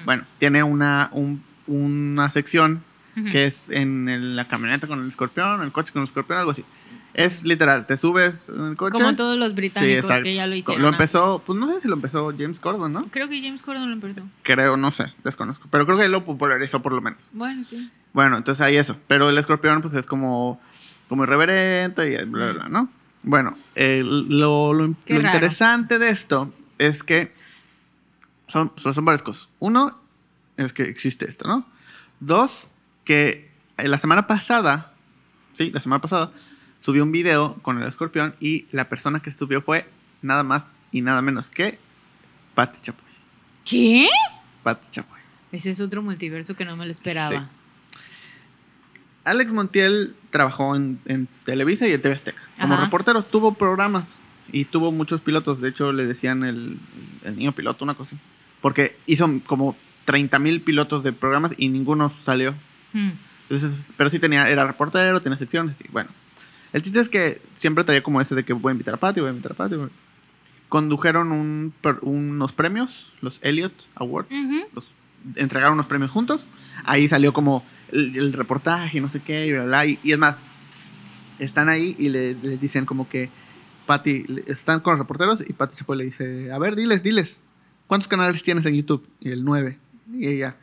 Bueno, tiene una, un- una sección Que es en el- la camioneta con el escorpión, el coche con el escorpión, algo así. Es literal, te subes en el coche. Como todos los británicos que ya lo hicieron. Lo empezó, pues no sé si lo empezó James Corden, ¿no? Creo que James Corden lo empezó. Creo, no sé, desconozco. Pero creo que él lo popularizó por lo menos. Bueno, sí. Bueno, entonces hay eso. Pero el escorpión, pues es como, como irreverente y bla, bla, bla, ¿no? Bueno, lo, interesante de esto es que son, son, son varias cosas. Uno, es que existe esto, ¿no? Dos, que eh, la semana pasada, sí, la semana pasada, subió un video con el escorpión y la persona que subió fue nada más y nada menos que Patti Chapoy. ¿Qué? Patti Chapoy. Ese es otro multiverso que no me lo esperaba. Sí. Alex Montiel trabajó en, en Televisa y en TV Azteca. Como Ajá. reportero tuvo programas y tuvo muchos pilotos. De hecho, le decían el, el niño piloto, una cosa. Porque hizo como 30 mil pilotos de programas y ninguno salió. Hmm. Entonces, pero sí tenía, era reportero, tenía secciones y bueno. El chiste es que siempre traía como ese de que voy a invitar a Patty, voy a invitar a Patty. Condujeron un, unos premios, los Elliot Awards Ujú. los entregaron unos premios juntos. Ahí salió como el, el reportaje y no sé qué, y bla, bla, y, y es más, están ahí y le, le dicen como que Patty, están con los reporteros y Patty Chapoy le dice, a ver, diles, diles, ¿cuántos canales tienes en YouTube? Y el 9. Y ella,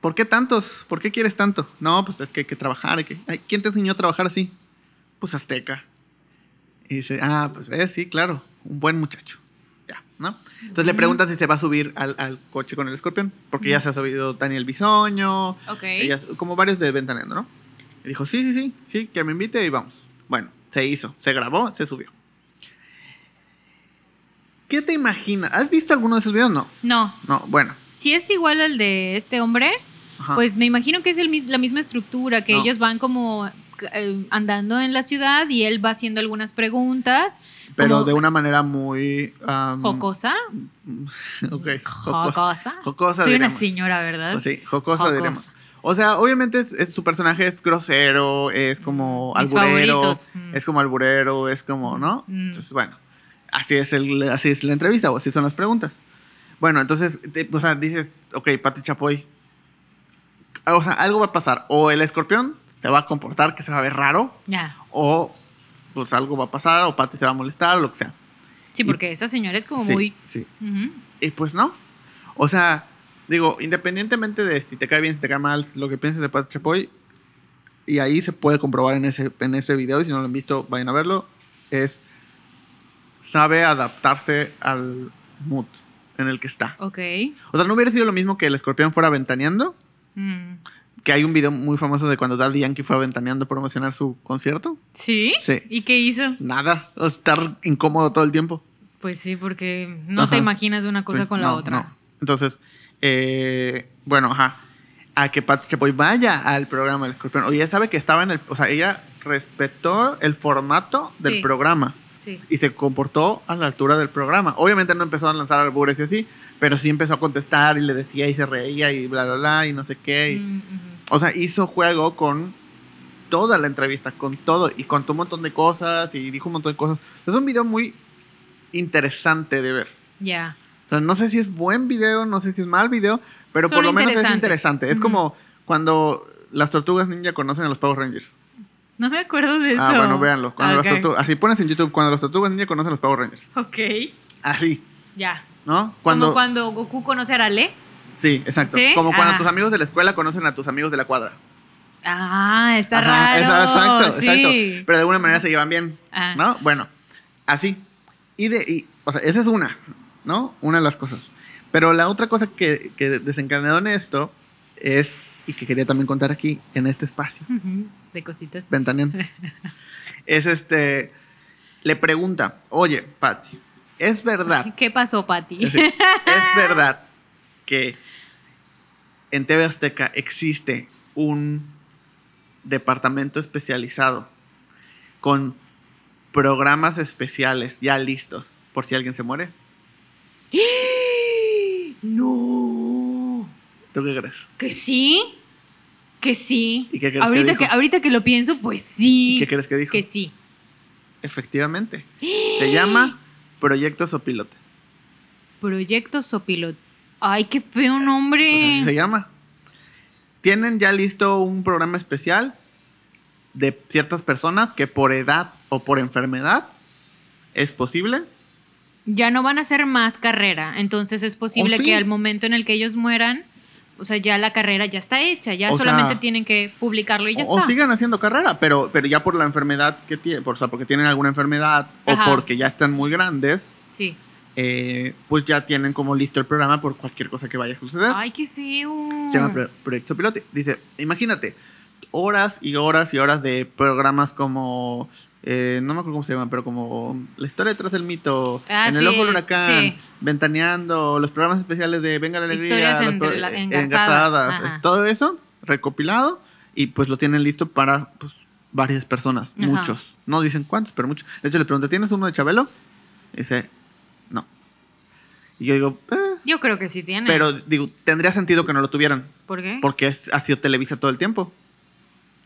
¿por qué tantos? ¿Por qué quieres tanto? No, pues es que hay que trabajar. hay que- Ay, ¿Quién te enseñó a trabajar así? Pues Azteca. Y dice, ah, pues ves, sí, claro, un buen muchacho. Ya, ¿no? Entonces le pregunta si se va a subir al, al coche con el escorpión, porque ya se ha subido Daniel Bisoño, Ok. ellas- como varios de Ventaneando, ¿no? Y dijo, sí, sí, sí, sí, que me invite y vamos. Bueno, se hizo, se grabó, se subió. ¿Qué te imaginas? ¿Has visto alguno de esos videos? No, No. no, bueno. Si es igual al de este hombre, Ajá. pues me imagino que es el, la misma estructura, que No. ellos van como eh, andando en la ciudad y él va haciendo algunas preguntas. pero como de una manera muy... am, Jocosa. ok, jocosa. Jocosa. Soy una diremos. señora, ¿verdad? Pues sí, jocosa, Jocosa. diremos. O sea, obviamente es- es- su personaje es grosero, es como Mis alburero, favoritos. Mm. es como alburero, es como, ¿no? Mm. Entonces, bueno, así es, el, así es la entrevista o así son las preguntas. Bueno, entonces, te- o sea, dices, ok, Pati Chapoy. O sea, algo va a pasar. O el escorpión se va a comportar que se va a ver raro. Ya. O pues algo va a pasar. O Pati se va a molestar o lo que sea. Sí, porque esa señora es como Sí, muy. Sí. Y pues no. O sea, digo, independientemente de si te cae bien, si te cae mal, lo que pienses de Pati Chapoy, y ahí se puede comprobar en ese, en ese video, y si no lo han visto, vayan a verlo, es sabe adaptarse al mood en el que está. Ok. O sea, no hubiera sido lo mismo que el escorpión fuera ventaneando, Mm. que hay un video muy famoso de cuando Daddy Yankee fue ventaneando a promocionar su concierto. ¿Sí? Sí. ¿Y qué hizo? Nada, o estar incómodo todo el tiempo. Pues sí, porque no Ajá. te imaginas una cosa Sí, con la no, otra. no. Entonces, eh, bueno, ajá. A que Pati Chapoy vaya al programa del escorpión. O ella sabe que estaba en el. O sea, ella respetó el formato del Sí. programa Sí. y se comportó a la altura del programa. Obviamente no empezó a lanzar albures y así, pero sí empezó a contestar y le decía y se reía y bla, bla, bla y no sé qué. y- Mm, o sea, hizo juego con toda la entrevista, con todo, y contó un montón de cosas y dijo un montón de cosas. Es un video muy interesante de ver. Ya. O sea, no sé si es buen video, no sé si es mal video, pero por Solo lo menos es interesante. Es Ujú. como cuando las tortugas ninja conocen a los Power Rangers. No me acuerdo de eso. Ah, bueno, véanlo. Cuando Ok. las tortu- así pones en YouTube, cuando las tortugas ninja conocen a los Power Rangers. Ok. Así, Ya. ¿no? Como cuando Goku conoce a Arale. Sí, exacto. ¿Sí? Como cuando Ah. tus amigos de la escuela conocen a tus amigos de la cuadra. Ah, está Ajá, raro. exacto, sí. exacto. Pero de alguna manera se llevan bien, Ah. ¿no? Bueno, así. Y de, y, o sea, esa es una, ¿no? Una de las cosas. Pero la otra cosa que, que desencadenó en esto es, y que quería también contar aquí, en este espacio, De cositas. ventaneando, es este, le pregunta, oye, Patti, ¿es verdad, ¿Qué pasó, Pati? es, ¿es verdad que en TV Azteca existe un departamento especializado con programas especiales ya listos por si alguien se muere? No. ¿Tú qué crees? ¿Que sí? ¿Que sí? ¿Y qué crees que ahorita dijo? que, ahorita que lo pienso, pues sí. ¿Y qué crees que dijo? Que sí. Efectivamente. Se llama Proyecto Sopilote. Proyecto Sopilot. Ay, qué feo Pues nombre. así se llama. Tienen ya listo un programa especial de ciertas personas que por edad o por enfermedad es posible. Ya no van a hacer más carrera. Entonces es posible Oh, sí. que al momento en el que ellos mueran, o sea, ya la carrera ya está hecha. Ya O solamente sea, tienen que publicarlo y ya o, o está. sigan haciendo carrera, pero, pero ya por la enfermedad que tienen, por, o sea, porque tienen alguna enfermedad Ajá. o porque ya están muy grandes, Sí. eh, pues ya tienen como listo el programa por cualquier cosa que vaya a suceder. Ay, qué feo. Se llama Pro- Proyecto Pilote. Dice, imagínate, horas y horas y horas de programas como, eh, no me acuerdo cómo se llaman, pero como La historia detrás del mito, Ah, En el sí, ojo del huracán, sí. Ventaneando, los programas especiales de Venga la Alegría, pro- entrela- eh, engarzadas, ajá. es todo eso recopilado y pues lo tienen listo para pues, varias personas, Ajá. muchos. No dicen cuántos, pero muchos. De hecho, le pregunté, ¿tienes uno de Chabelo? Y dice, no. Y yo digo, eh, Yo creo que sí tiene. pero digo, tendría sentido que no lo tuvieran. ¿Por qué? Porque es- ha sido Televisa todo el tiempo.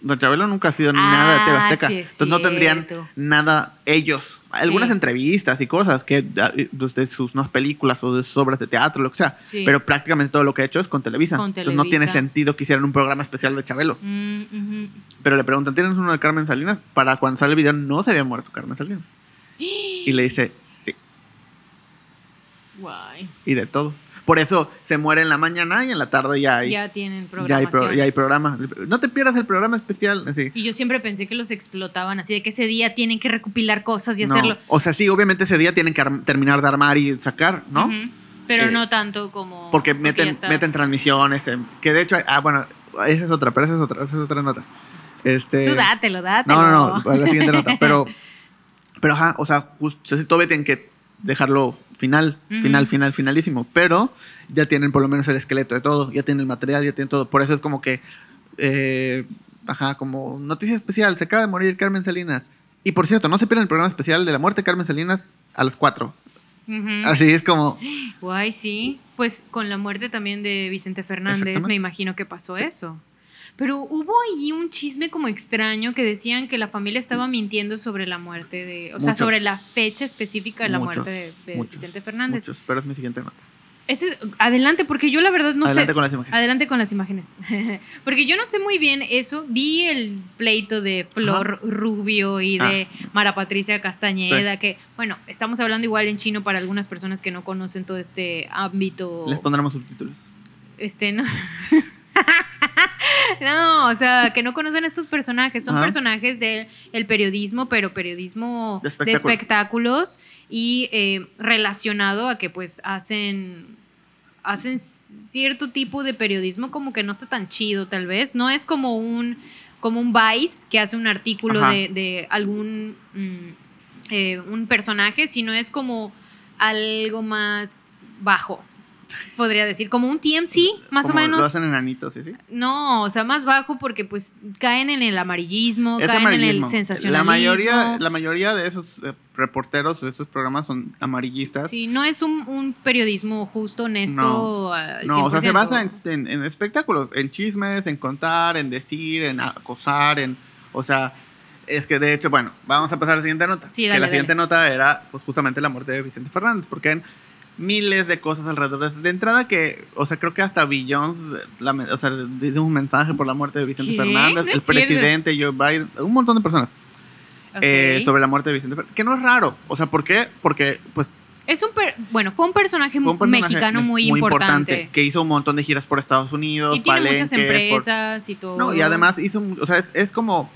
Don Chabelo nunca ha sido ni Ah, nada de sí es Entonces no tendrían nada ellos. Algunas Sí. entrevistas y cosas que ah, de sus no, películas o de sus obras de teatro, lo que sea. Sí. Pero prácticamente todo lo que ha hecho es con Televisa. Con Entonces no tiene sentido que hicieran un programa especial de Chabelo. Mm. Pero le preguntan, ¿tienes uno de Carmen Salinas? Para cuando sale el video no se había muerto Carmen Salinas. Y le dice, sí. Guay. Y de todo. Por eso se muere en la mañana y en la tarde ya hay, Ya tienen ya hay, programación. pro- ya hay programa. No te pierdas el programa especial. Así. Y yo siempre pensé que los explotaban así, de que ese día tienen que recopilar cosas y No. hacerlo. O sea, sí, obviamente ese día tienen que terminar de armar y sacar, ¿no? Pero Eh, no tanto como. Porque meten, meten transmisiones. en- que de hecho, hay- ah, bueno, esa es otra, pero esa es otra, esa es otra nota. Este, Tú dátelo, dátelo. no, no, no, la siguiente nota. Pero, pero ajá, o sea, justo, todavía tienen que dejarlo final, final, final, finalísimo. Pero ya tienen por lo menos el esqueleto de todo, ya tienen el material, ya tienen todo. Por eso es como que, eh, ajá, como noticia especial, se acaba de morir Carmen Salinas. Y por cierto, no se pierdan el programa especial de la muerte de Carmen Salinas a las 4. Ujú. Así es como, Guay, sí. Pues con la muerte también de Vicente Fernández, me imagino que pasó Sí. eso. Pero hubo ahí un chisme como extraño que decían que la familia estaba mintiendo sobre la muerte de. O sea, Muchos. sobre la fecha específica de la muchos, muerte de, de muchos, Vicente Fernández. Muchos, pero es mi siguiente nota. Adelante, porque yo la verdad no Adelante sé. con las imágenes. Adelante con las imágenes. porque yo no sé muy bien eso. Vi el pleito de Flor Rubio y de Mara Patricia Castañeda, que, bueno, estamos hablando igual en chino para algunas personas que no conocen todo este ámbito. Les pondremos subtítulos. Este, no. no, o sea, que no conocen estos personajes. Son Ajá. personajes del el periodismo, pero periodismo De de espectáculos. y eh, relacionado a que pues hacen hacen cierto tipo de periodismo como que no está tan chido tal vez. No es como un como un Vice que hace un artículo de, de algún mm, eh, un personaje, sino es como algo más bajo, podría decir, como un TMC, más o menos. Lo hacen enanitos, ¿sí? sí? No, o sea, más bajo porque pues caen en el amarillismo, Es caen en el sensacionalismo. La mayoría, la mayoría de esos eh, reporteros de esos programas son amarillistas. Sí, no es un, un periodismo justo, honesto. No. al No, o sea, se 100%. basa en, en- en espectáculos, en chismes, en contar, en decir, en acosar, en... O sea, es que de hecho, bueno, vamos a pasar a la siguiente nota. Sí, que dale, la dale. siguiente nota era pues justamente la muerte de Vicente Fernández, porque hay miles de cosas alrededor de De entrada que, o sea, creo que hasta Billions, la, o sea, dice un mensaje por la muerte de Vicente ¿Qué? Fernández, No el presidente Joe Biden, un montón de personas eh, sobre la muerte de Vicente Fernández, que no es raro. O sea, ¿por qué? Porque, pues, Es un per- bueno, fue un personaje, fue un personaje mexicano me- muy, importante. que hizo un montón de giras por Estados Unidos, Y tiene muchas por- empresas y todo. No, y además hizo, o sea, es, es como,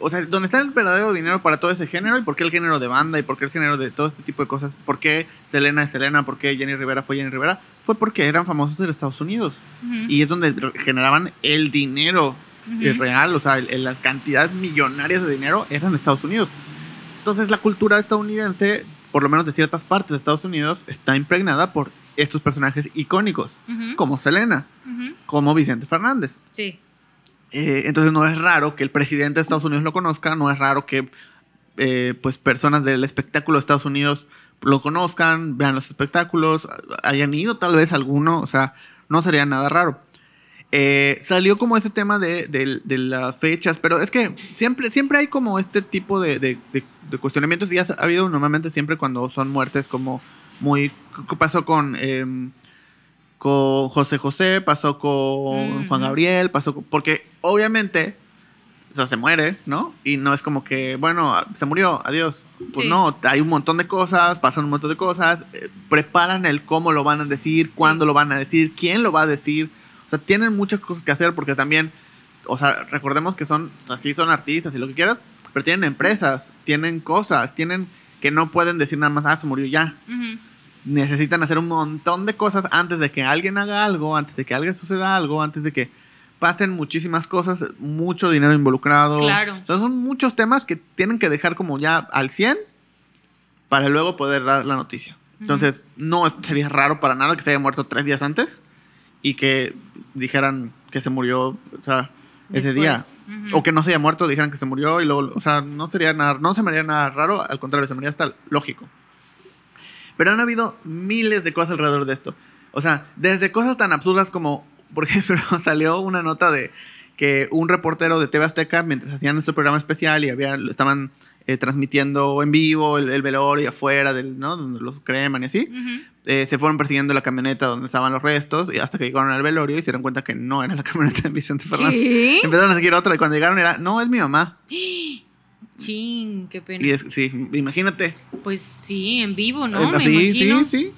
o sea, ¿dónde está el verdadero dinero para todo ese género? ¿Y por qué el género de banda? ¿Y por qué el género de todo este tipo de cosas? ¿Por qué Selena es Selena? ¿Por qué Jenny Rivera fue Jenny Rivera? Fue porque eran famosos en Estados Unidos. Y es donde generaban el dinero real, o sea, el- el- las cantidades millonarias de dinero eran de Estados Unidos. Entonces la cultura estadounidense, por lo menos de ciertas partes de Estados Unidos, está impregnada por estos personajes icónicos, como Selena, como Vicente Fernández. Sí. Eh, entonces no es raro que el presidente de Estados Unidos lo conozca, no es raro que eh, pues personas del espectáculo de Estados Unidos lo conozcan, vean los espectáculos, hayan ido tal vez alguno, o sea, no sería nada raro. Eh, salió como ese tema de, de- las fechas, pero es que siempre, siempre hay como este tipo de, de- cuestionamientos y ha ha habido normalmente siempre cuando son muertes como muy... ¿Qué pasó con, em, con José José? Pasó con Juan. Gabriel, pasó con- Porque obviamente, o sea, se muere, ¿no? Y no es como que, bueno, se murió, adiós. Pues Sí. no, hay un montón de cosas, pasan un montón de cosas, eh, preparan el cómo lo van a decir, cuándo lo van a decir, quién lo va a decir. O sea, tienen muchas cosas que hacer porque también, o sea, recordemos que son, o sea, sí son artistas y lo que quieras, pero tienen empresas, tienen cosas, tienen que no pueden decir nada más, ah, se murió ya. Necesitan hacer un montón de cosas antes de que alguien haga algo, antes de que alguien suceda algo, antes de que pasen muchísimas cosas, mucho dinero involucrado. Claro. O sea, son muchos temas que tienen que dejar como ya al 100 para luego poder dar la noticia. Entonces, no sería raro para nada que se haya muerto tres días antes y que dijeran que se murió, o sea, ese día. O que no se haya muerto, dijeran que se murió y luego, o sea, no sería nada, no se me haría nada raro, al contrario, se me haría hasta lógico. Pero han habido miles de cosas alrededor de esto. O sea, desde cosas tan absurdas como, por ejemplo, salió una nota de que un reportero de TV Azteca, mientras hacían este programa especial y había, lo estaban eh, transmitiendo en vivo el, el velorio afuera, del, ¿no? Donde los creman y así, eh, se fueron persiguiendo la camioneta donde estaban los restos y hasta que llegaron al velorio y se dieron cuenta que no era la camioneta de Vicente Fernández. ¿Qué? Empezaron a seguir otra y cuando llegaron era, no, es mi mamá. Chin, qué pena. Y es, sí, imagínate. Pues sí, en vivo, ¿no? Eh, Me sí, imagino. sí, sí.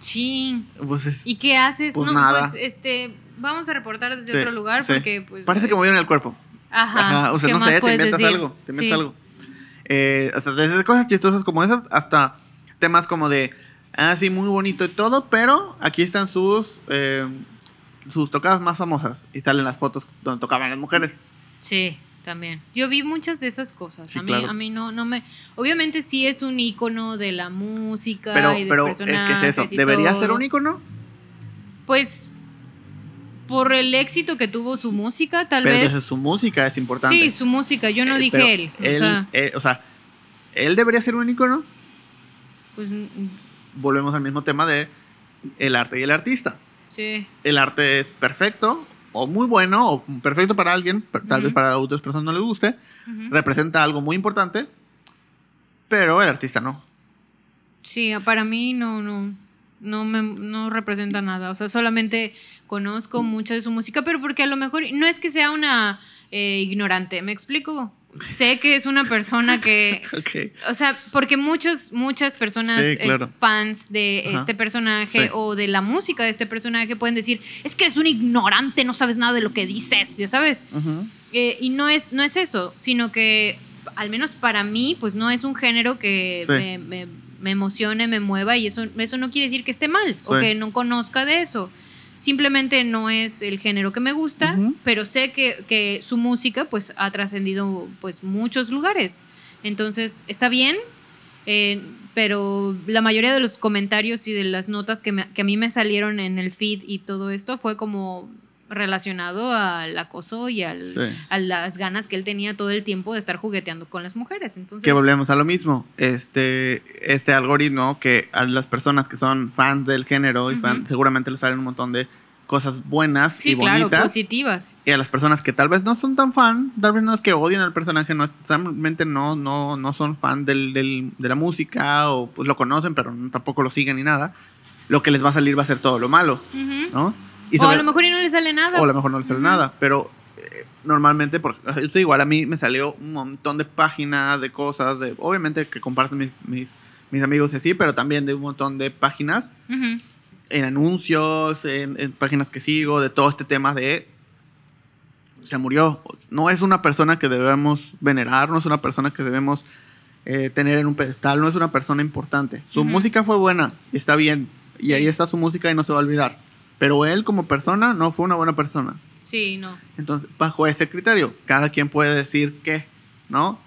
Chin. Pues es- ¿Y qué haces? Pues no, nada. pues este, vamos a reportar desde sí, otro lugar porque pues Parece que movieron el cuerpo. Ajá. Ajá, o sea, ¿qué no sé, te inventas decir? algo, te inventas algo. Eh, o sea, desde cosas chistosas como esas hasta temas como de, ah, sí, muy bonito y todo, pero aquí están sus, eh, sus tocadas más famosas y salen las fotos donde tocaban las mujeres. Sí, también. Yo vi muchas de esas cosas. Sí, a mí, claro. a mí no, no me. Obviamente sí es un icono de la música Pero, y de pero es que es eso, ¿debería todo. ser un ícono? Pues por el éxito que tuvo su música, tal Pero vez. desde su música es importante. Sí, su música. Yo no Eh, dije pero él. Él, o sea, eh, o sea, él debería ser un ícono. pues mm, Volvemos al mismo tema de el arte y el artista. sí. el arte es perfecto o muy bueno o perfecto para alguien, pero tal vez para otras personas no les guste, representa algo muy importante, pero el artista no. Sí, para mí no, no. no me no representa nada. O sea, solamente conozco mucha de su música, pero porque a lo mejor no es que sea una eh, ignorante, ¿me explico? Sé que es una persona que, Ok. o sea, porque muchos, muchas personas Sí, eh, fans de Ajá. este personaje Sí. o de la música de este personaje pueden decir, es que eres un ignorante, no sabes nada de lo que dices, ya sabes. Eh, y no es, no es eso, sino que al menos para mí, pues no es un género que Sí. me, me- me emocione, me mueva y eso, eso no quiere decir que esté mal o que no conozca de eso. Simplemente no es el género que me gusta, pero sé que, que su música pues ha trascendido pues muchos lugares. Entonces, está bien, eh, pero la mayoría de los comentarios y de las notas que, me- que a mí me salieron en el feed y todo esto fue como relacionado al acoso y al, Sí. a las ganas que él tenía todo el tiempo de estar jugueteando con las mujeres. Entonces, Que volvemos a lo mismo. Este, este algoritmo que a las personas que son fans del género y fan, Ujú. seguramente les salen un montón de cosas buenas sí, y claro, bonitas. positivas. y a las personas que tal vez no son tan fan, tal vez no es que odien al personaje, no es, realmente no, no, no son fan del, del- de la música o pues lo conocen, pero tampoco lo siguen ni nada. Lo que les va a salir va a ser todo lo malo. ¿no? Y o a lo mejor y no le sale nada. o a lo mejor no les sale nada, pero eh, normalmente, porque o sea, yo estoy igual, a mí me salió un montón de páginas, de cosas, de obviamente que comparten mis, mis, mis amigos y así, pero también de un montón de páginas, en anuncios, en, en páginas que sigo, de todo este tema de se murió. No es una persona que debemos venerar, no es una persona que debemos eh, tener en un pedestal, no es una persona importante. Su música fue buena, está bien, y ahí está su música y no se va a olvidar. Pero él como persona no fue una buena persona. Sí, no. Entonces, bajo ese criterio, cada quien puede decir qué, ¿no?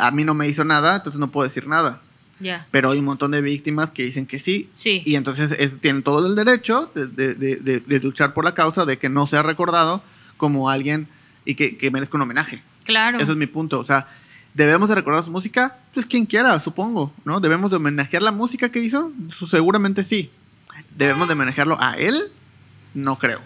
A mí no me hizo nada, entonces no puedo decir nada. Ya. Pero hay un montón de víctimas que dicen que sí. Sí. Y entonces es- tienen todo el derecho de, de- de- de- de luchar por la causa de que no sea recordado como alguien y que, que merezca un homenaje. claro. Eso es mi punto. O sea, ¿debemos de recordar su música? Pues quien quiera, supongo, ¿no? ¿Debemos de homenajear la música que hizo? Su- Seguramente sí. ¿Debemos de homenajearlo a él? No creo.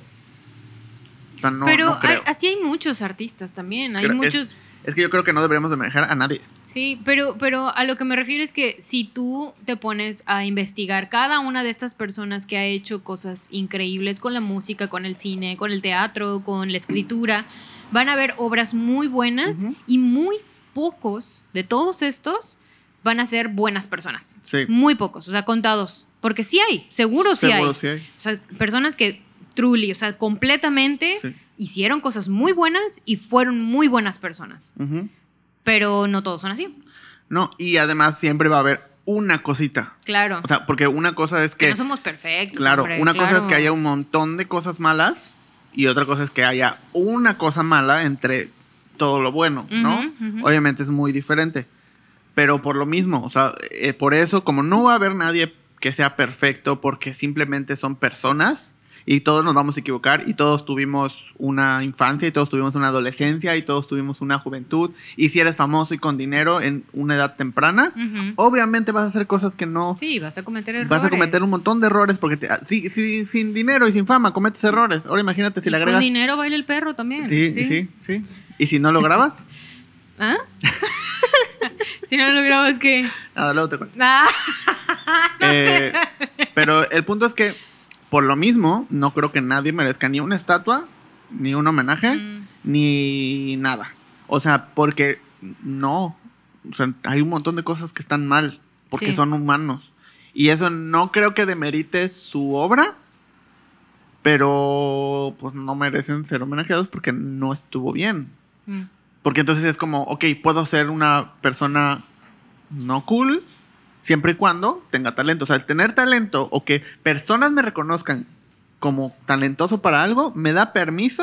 O sea, no, pero no hay- creo. así hay muchos artistas también. Hay Creo- es- muchos. Es que yo creo que no deberíamos de manejar a nadie. Sí, pero, pero a lo que me refiero es que si tú te pones a investigar cada una de estas personas que ha hecho cosas increíbles con la música, con el cine, con el teatro, con la escritura, van a ver obras muy buenas y muy pocos de todos estos van a ser buenas personas. Sí. Muy pocos, o sea, contados. Porque sí hay, seguro sí Seguro hay. sí hay. O sea, personas que truly, o sea, completamente Sí. hicieron cosas muy buenas y fueron muy buenas personas. Ujú. Pero no todos son así. No, y además siempre va a haber una cosita. Claro. O sea, porque una cosa es que que... no somos perfectos. Claro, hombre, una cosa es claro. que haya un montón de cosas malas y otra cosa es que haya una cosa mala entre todo lo bueno, ¿no? Ujú, ujú. Obviamente es muy diferente. Pero por lo mismo, o sea, eh, por eso, como no va a haber nadie que sea perfecto porque simplemente son personas y todos nos vamos a equivocar y todos tuvimos una infancia y todos tuvimos una adolescencia y todos tuvimos una juventud y si eres famoso y con dinero en una edad temprana, obviamente vas a hacer cosas que no, Sí, vas a cometer errores. Vas a cometer un montón de errores porque te- ah, sí, sí, sin dinero y sin fama cometes errores. Ahora imagínate si Y le Con agregas. dinero baila el perro también. Sí, sí, sí, ¿Y si no lo grabas? ¿Ah? si no lo grabas, ¿qué? Nada, luego te cuento. Ah, Eh, pero el punto es que, por lo mismo, no creo que nadie merezca ni una estatua, ni un homenaje, Mm. ni nada. O sea, porque no. O sea, hay un montón de cosas que están mal, porque Sí. son humanos. Y eso no creo que demerite su obra, pero pues no merecen ser homenajeados porque no estuvo bien. mm, Porque entonces es como, ok, puedo ser una persona no cool siempre y cuando tenga talento. O sea, el tener talento o que personas me reconozcan como talentoso para algo me da permiso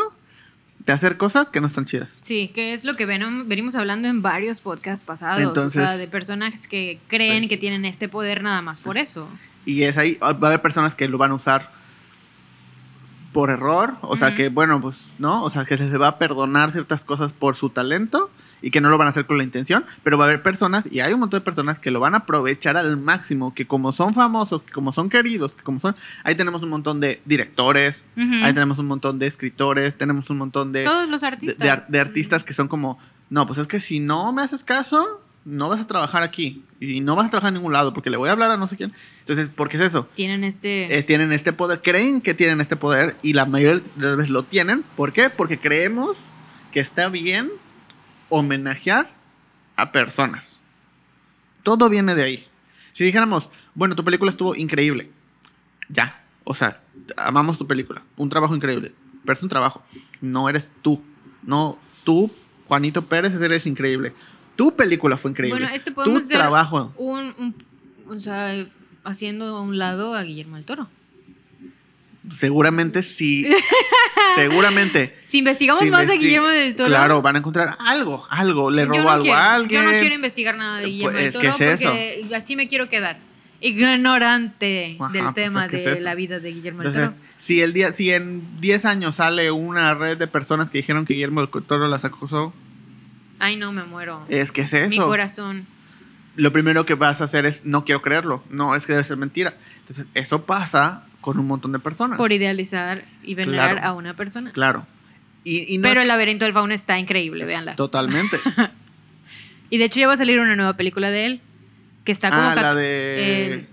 de hacer cosas que no están chidas. Sí, que es lo que ven- venimos hablando en varios podcasts pasados. Entonces- o sea, de personajes que creen Sí. que tienen este poder nada más por eso. Y es ahí, va a haber personas que lo van a usar por error, o sea que, bueno, pues, ¿no? O sea, que se les va a perdonar ciertas cosas por su talento y que no lo van a hacer con la intención, pero va a haber personas, y hay un montón de personas que lo van a aprovechar al máximo, que como son famosos, que como son queridos, que como son, ahí tenemos un montón de directores, ahí tenemos un montón de escritores, tenemos un montón de, Todos los artistas. de ar- de artistas que son como, no, pues es que si no me haces caso, no vas a trabajar aquí y no vas a trabajar en ningún lado porque le voy a hablar a no sé quién. Entonces, ¿por qué es eso? Tienen este... Eh, tienen este poder, creen que tienen este poder y la mayoría de las veces lo tienen. ¿Por qué? Porque creemos que está bien homenajear a personas. Todo viene de ahí. Si dijéramos, bueno, tu película estuvo increíble, ya. O sea, amamos tu película, un trabajo increíble, pero es un trabajo, no eres tú. No, tú, Juanito Pérez, eres increíble. Tu película fue increíble. Bueno, este podemos tu hacer trabajo. un, un- O sea, haciendo a un lado a Guillermo del Toro. Seguramente sí. seguramente. Si investigamos Si más de Guillermo del Toro... Claro, van a encontrar algo, algo. Le robó no algo quiero, a alguien. Yo no quiero investigar nada de Guillermo Pues, del ¿qué Toro es eso? porque así me quiero quedar. Ignorante Ajá, del pues, tema es que es de la vida de Guillermo del Toro. si, el día, si en 10 años sale una red de personas que dijeron que Guillermo del Toro las acusó, Ay, no, me muero. es que es Mi eso. corazón. Lo primero que vas a hacer es, no quiero creerlo. No, es que debe ser mentira. Entonces, eso pasa con un montón de personas. Por idealizar y venerar Claro. a una persona. Claro. Y, y no Pero es- el laberinto del fauno está increíble, véanla. Totalmente. Y de hecho ya va a salir una nueva película de él. Que está como... ah, la de... eh,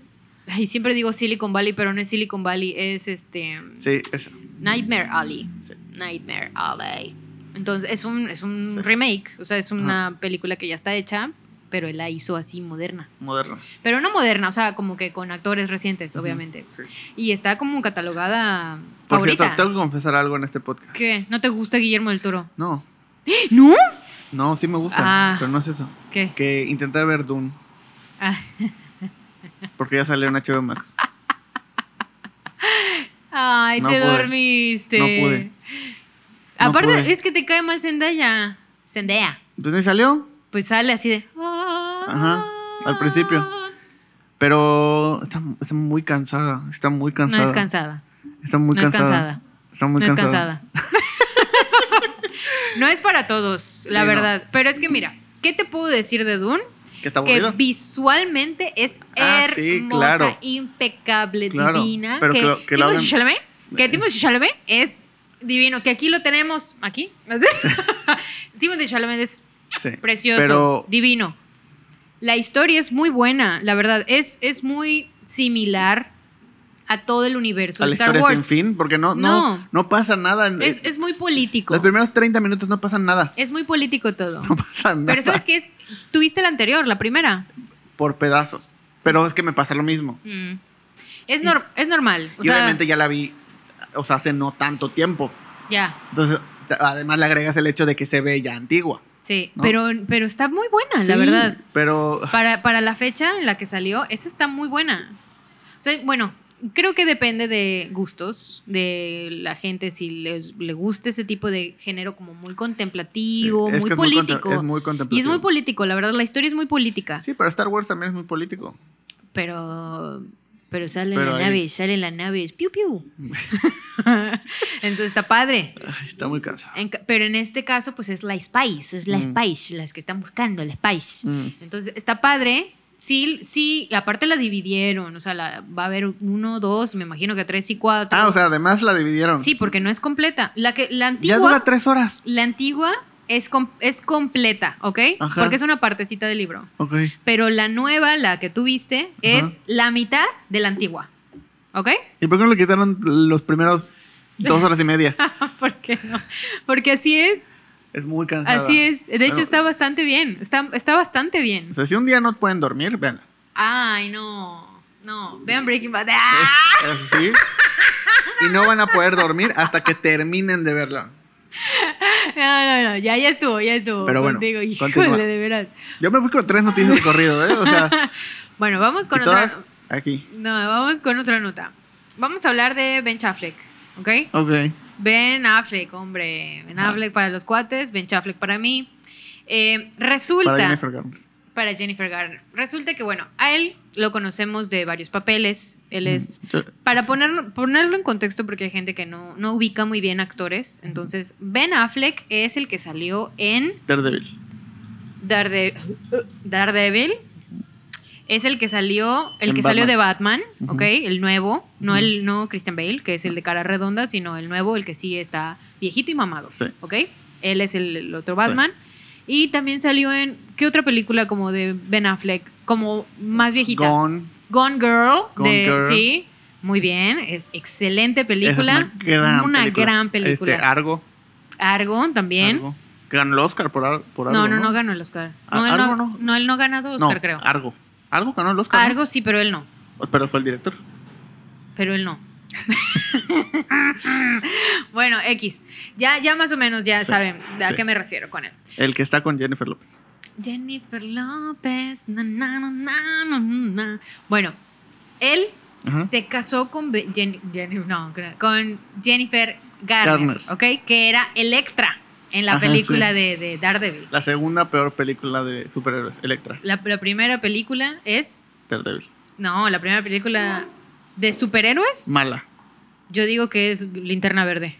ay, siempre digo Silicon Valley, pero no es Silicon Valley, es este... Sí, esa. Nightmare Alley. Sí. Nightmare Alley. Entonces, es un, es un Sí. remake, o sea, es una película que ya está hecha, pero él la hizo así moderna. Moderna. Pero no moderna, o sea, como que con actores recientes, obviamente. Sí. Y está como catalogada Por favorita. cierto, tengo que confesar algo en este podcast. ¿Qué? ¿No te gusta Guillermo del Toro? No, ¿No? no, sí me gusta, Ah. pero no es eso. ¿Qué? Que intenté ver Dune, Ah. porque ya salió en HBO Max. Ay, No te pude. dormiste. No pude. No Aparte, pude. es que te cae mal Zendaya. Zendaya. Entonces ahí salió, Pues sale así de... Ajá, al principio. pero está, está muy cansada. Está muy No cansada. es cansada. Está muy no es cansada. cansada. Está muy no es cansada. cansada. no es para todos, la Sí, no. verdad. Pero es que mira, ¿qué te puedo decir de Dune? Que está Que visualmente es Ah, hermosa, sí, claro. impecable, Claro, divina. pero que que Timothée Chalamet, que Timothée Chalamet es divino. Que aquí lo tenemos, aquí. Timothée Chalamet es Sí. precioso, Pero divino. La historia es muy buena, la verdad. Es, es muy similar a todo el universo a la Star historia Wars. sin fin, porque no, no, No. no. pasa nada. Es, es muy político. Los primeros 30 minutos no pasa nada. Es muy político todo. No pasa nada. Pero ¿sabes qué es? Tuviste la anterior, la primera. Por pedazos. Pero es que me pasa lo mismo. Mm. Es, nor- es normal. O y sea, obviamente ya la vi, o sea, hace no tanto tiempo. ya, Entonces, además le agregas el hecho de que se ve ya antigua. Sí. ¿No? Pero, pero está muy buena, la verdad. Pero Para, para la fecha en la que salió, esa está muy buena. O sea, bueno, creo que depende de gustos de la gente, si les, le gusta ese tipo de género como muy contemplativo, Sí, muy que es muy político. es muy y es contemplativo. muy político, la verdad, la historia es muy política. sí, pero Star Wars también es muy político. Pero, pero sale Pero la ahí- nave, sale la nave, es piu piu. Entonces está padre. Ay, está muy cansado. En pero en este caso, pues es la Spice, es la Mm. Spice, las que están buscando la Spice. Mm. Entonces está padre. Sí, sí, aparte la dividieron, o sea, la, va a haber uno, dos, me imagino que tres y cuatro. Ah, o sea, además la dividieron. Sí, porque no es completa. La, que, la ya antigua, dura tres horas. la antigua es, com- es completa, ¿ok? Ajá. Porque es una partecita del libro. Ok. Pero la nueva, la que tú viste, es Ajá. la mitad de la antigua. ¿Ok? ¿Y por qué no le quitaron los primeros dos horas y media? ¿Por qué no? Porque así es. Es muy cansada. Así es. De hecho, Pero- está bastante bien. Está, está bastante bien. O sea, si un día no pueden dormir, vean. Ay, no. No. Vean Breaking Bad. ¡Ah! Sí. Y no van a poder dormir hasta que terminen de verla. No, no, no. Ya, ya estuvo, ya estuvo. Pero bueno, contigo. Híjole, continúa. de veras. Yo me fui con tres noticias de corrido, ¿eh? O sea, Bueno, vamos con todas otra. aquí. No, vamos con otra nota. Vamos a hablar de Ben Affleck. ¿Ok? Ok. Ben Affleck, hombre. Ben. Affleck para los cuates, Ben Affleck para mí. Eh, resulta. Para. Para Jennifer Garner. Resulta que, bueno, a él lo conocemos de varios papeles. Él es. Mm, Para ponerlo, ponerlo en contexto, porque hay gente que no, no ubica muy bien actores. Entonces, Ben Affleck es el que salió en Daredevil. Darede- Daredevil. Es el que salió, el En que salió de Batman. ¿ok? El nuevo, no el no Christian Bale, que es el de cara redonda, sino el nuevo, el que sí está viejito y mamado, Sí. ¿ok? Él es el, el otro Batman. Y también salió en. ¿Qué otra película como de Ben Affleck? Como más viejita. Gone. Gone Girl. Gone de, Girl. Sí. Muy bien. Excelente película. es una gran Una película. gran película. Este, Argo. Argo también. Argo. Ganó el Oscar por, Ar- por no, Argo. no, no ganó el Oscar. Ah, No, él Argo no, no. no, él no ha ganado No, Oscar, creo. Argo. Argo ganó el Oscar. Argo sí, pero él no. Pero fue el director. Pero él no. bueno, X. Ya, ya más o menos ya Sí, saben a sí. qué me refiero con él. El que está con Jennifer López. Jennifer López. na, na, na. Bueno, él Ajá. se casó con, Jen- no, Jennifer Garner, Garner. ¿ok? Que era Electra en la Ajá, película sí. de, de Daredevil. La segunda peor película de superhéroes, Electra, La, la primera película es. Daredevil. No, la primera película de superhéroes. Mala. Yo digo que es Linterna Verde.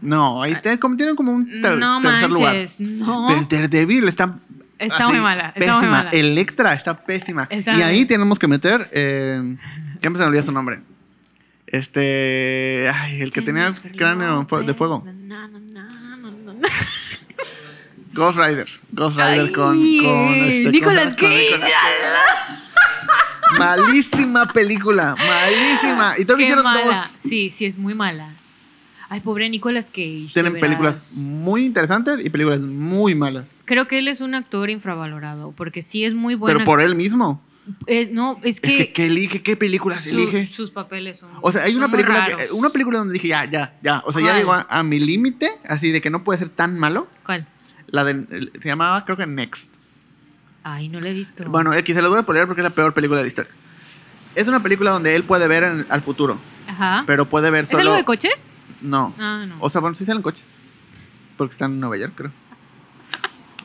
No, ahí te- como, tienen como un ter- no tercer lugar. manches, no. Pero Daredevil está. Está muy mala, está pésima. muy mala. Electra está pésima. Está y ahí tenemos que meter. Eh, ya me se olvidó su nombre. Este. Ay, el que tenía el cráneo de fuego. Ghost Rider. Ghost Rider Ay, con. con este, Nicolas Cage. Malísima película. Malísima. Y todavía Qué hicieron mala. dos. Sí, sí, es muy mala. Ay, pobre Nicolas Cage. Tienen películas muy interesantes y películas muy malas. Creo que él es un actor infravalorado, porque sí es muy bueno. Pero por él mismo. Es, no, es Es que, que, ¿qué elige? ¿Qué películas su- elige? sus papeles son. O sea, hay una película, que, una película donde dije, ya, ya, ya. O sea, ya llegó a, a mi límite, así de que no puede ser tan malo. ¿Cuál? La de, se llamaba, creo que Next. Ay, no lo he visto. Bueno, X, se los voy a poner porque es la peor película de la historia. Es una película donde él puede ver en- al futuro, Ajá. pero puede ver ¿Es solo... algo de coches? No. Ah, no. O sea, bueno, sí salen coches. Porque están en Nueva York, creo.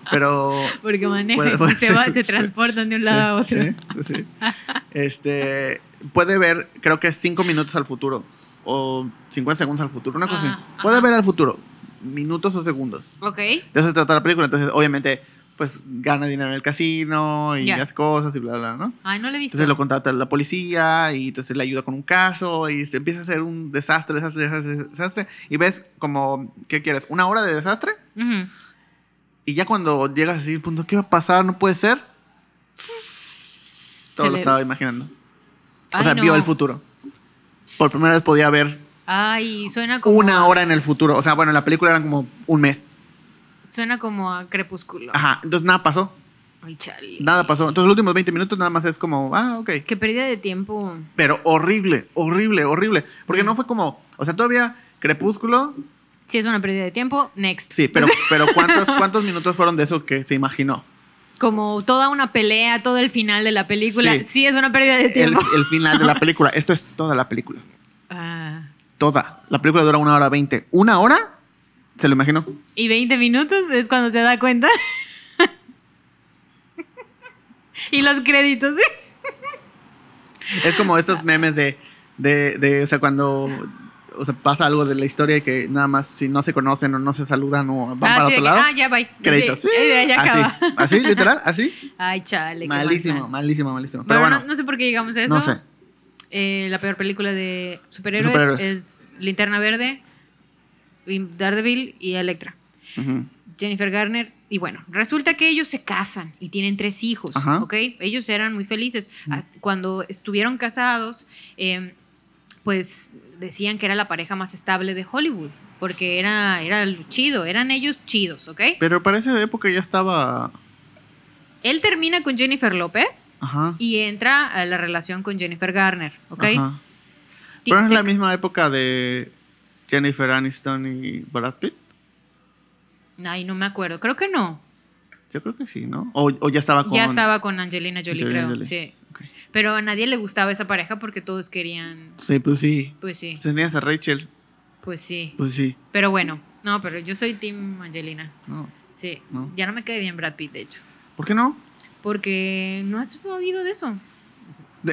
Pero... Porque manejan y se, transportan de un lado a otro. Sí, sí. Este, puede ver, creo que 5 minutos al futuro. O 50 segundos al futuro, una cosa Ah, así. Puede ajá. ver al futuro. Minutos o segundos. Ok. De eso se trata la película. Entonces, obviamente, pues gana dinero en el casino y hace cosas y bla, bla, ¿no? Ay, no lo he visto. Entonces lo contrata la policía y entonces le ayuda con un caso y se empieza a hacer un desastre, desastre, desastre, desastre. Y ves como, ¿qué quieres? ¿Una hora de desastre? Y ya cuando llegas así, punto, ¿qué va a pasar? ¿No puede ser? Todo Se lo le- estaba imaginando. O sea, no. vio el futuro. Por primera vez podía ver Ay, suena como. una hora en el futuro. O sea, bueno, en la película eran como un mes. Suena como a crepúsculo. Ajá, entonces nada pasó. Ay, chale. Nada pasó. Entonces los últimos 20 minutos nada más es como, ah, ok. Qué pérdida de tiempo. Pero horrible, horrible, horrible. Porque no fue como, o sea, todavía Crepúsculo, Si es una pérdida de tiempo, next. sí, pero, pero ¿cuántos, ¿cuántos minutos fueron de eso que se imaginó? Como toda una pelea, todo el final de la película. Sí. Sí, es una pérdida de El, tiempo. el final de la película. Esto es toda la película. Ah. Toda. La película dura una hora veinte. ¿Una hora? ¿Se lo imaginó? Y 20 minutos es cuando se da cuenta. y los créditos. Es como estos memes de, de, de, o sea, cuando o sea, pasa algo de la historia y que nada más si no se conocen o no se saludan o van Ah, para sí, otro lado, ah, ya bye. créditos. Sí, eh, ya acaba. Así, así, literal, así. Ay, chale. Malísimo, mal. malísimo, malísimo. Pero Bueno, bueno, no, no sé por qué llegamos a eso. no sé. Eh, la peor película de superhéroes, Superhéroes. es Linterna Verde, Daredevil y Electra. Jennifer Garner. Y bueno, resulta que ellos se casan y tienen tres hijos, Ajá. ¿ok? Ellos eran muy felices. Cuando estuvieron casados, eh, pues decían que era la pareja más estable de Hollywood, porque era, era chido, eran ellos chidos, ¿ok? Pero para esa época ya estaba. Él termina con Jennifer López Ajá. y entra a la relación con Jennifer Garner, ¿ok? Ajá. Pero es la misma época de Jennifer Aniston y Brad Pitt. Ay, no me acuerdo, creo que no. Yo creo que sí, ¿no? O, o ya estaba con. Ya estaba con Angelina Jolie, Angelina creo, Jolie. sí. Pero a nadie le gustaba esa pareja porque todos querían, Sí, pues sí. pues sí, Tenías a Rachel. pues sí. Pues sí. Pero bueno, no, pero yo soy Team Angelina. No. Sí, No. ya no me cae bien Brad Pitt, de hecho. ¿Por qué no? Porque no has oído de eso.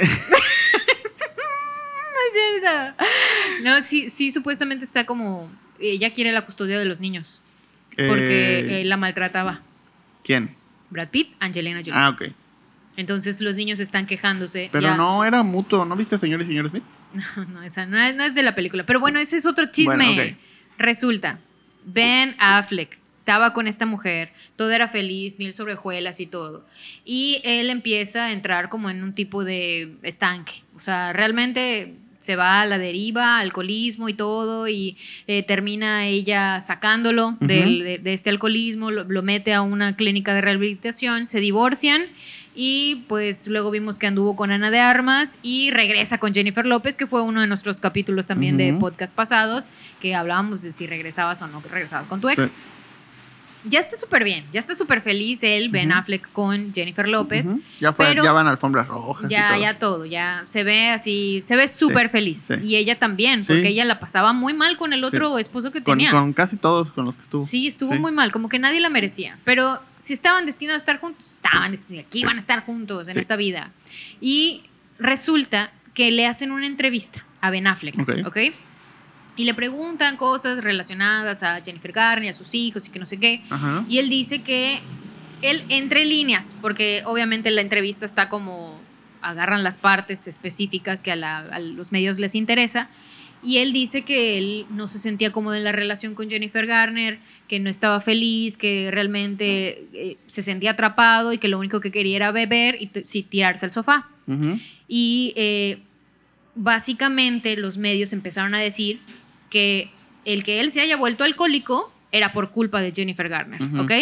No es cierto. No, sí, sí, supuestamente está como. Ella quiere la custodia de los niños. Porque Eh, él la maltrataba. ¿Quién? Brad Pitt, Angelina Jolie. Ah, ok. Entonces los niños están quejándose. Pero ya- no era mutuo. ¿No viste a señor y señor Smith? No, esa no es, no es de la película. Pero bueno, ese es otro chisme. Bueno. Resulta, Ben Affleck estaba con esta mujer, todo era feliz, mil sobre hojuelas y todo. Y él empieza a entrar como en un tipo de estanque. O sea, realmente se va a la deriva, alcoholismo y todo, y eh, termina ella sacándolo del- de, de este alcoholismo, lo, lo mete a una clínica de rehabilitación, se divorcian y pues luego vimos que anduvo con Ana de Armas y regresa con Jennifer López, que fue uno de nuestros capítulos también de podcast pasados, que hablábamos de si regresabas o no regresabas con tu ex. Sí. Ya está súper bien, ya está súper feliz él, Ben. Affleck con Jennifer López. Ya, fue, pero- ya van alfombras rojas. y Ya, todo. ya todo, ya se ve así, se ve súper feliz. sí. Y ella también, Sí. porque ella la pasaba muy mal con el otro esposo que Con, tenía. con casi todos con los que estuvo. Sí, estuvo muy mal, como que nadie la merecía. Pero si estaban destinados a estar juntos, estaban destinados, aquí van a estar juntos en esta vida. Y resulta que le hacen una entrevista a Ben Affleck, Ok. ¿ok? Y le preguntan cosas relacionadas a Jennifer Garner, a sus hijos y que no sé qué. Ajá. Y él dice que él, entre líneas, porque obviamente la entrevista está como agarran las partes específicas que a, la- a los medios les interesa. Y él dice que él no se sentía cómodo en la relación con Jennifer Garner, que no estaba feliz, que realmente eh, se sentía atrapado y que lo único que quería era beber y sí, tirarse al sofá. Ujú. Y eh, básicamente los medios empezaron a decir que el que él se haya vuelto alcohólico era por culpa de Jennifer Garner. ¿ok?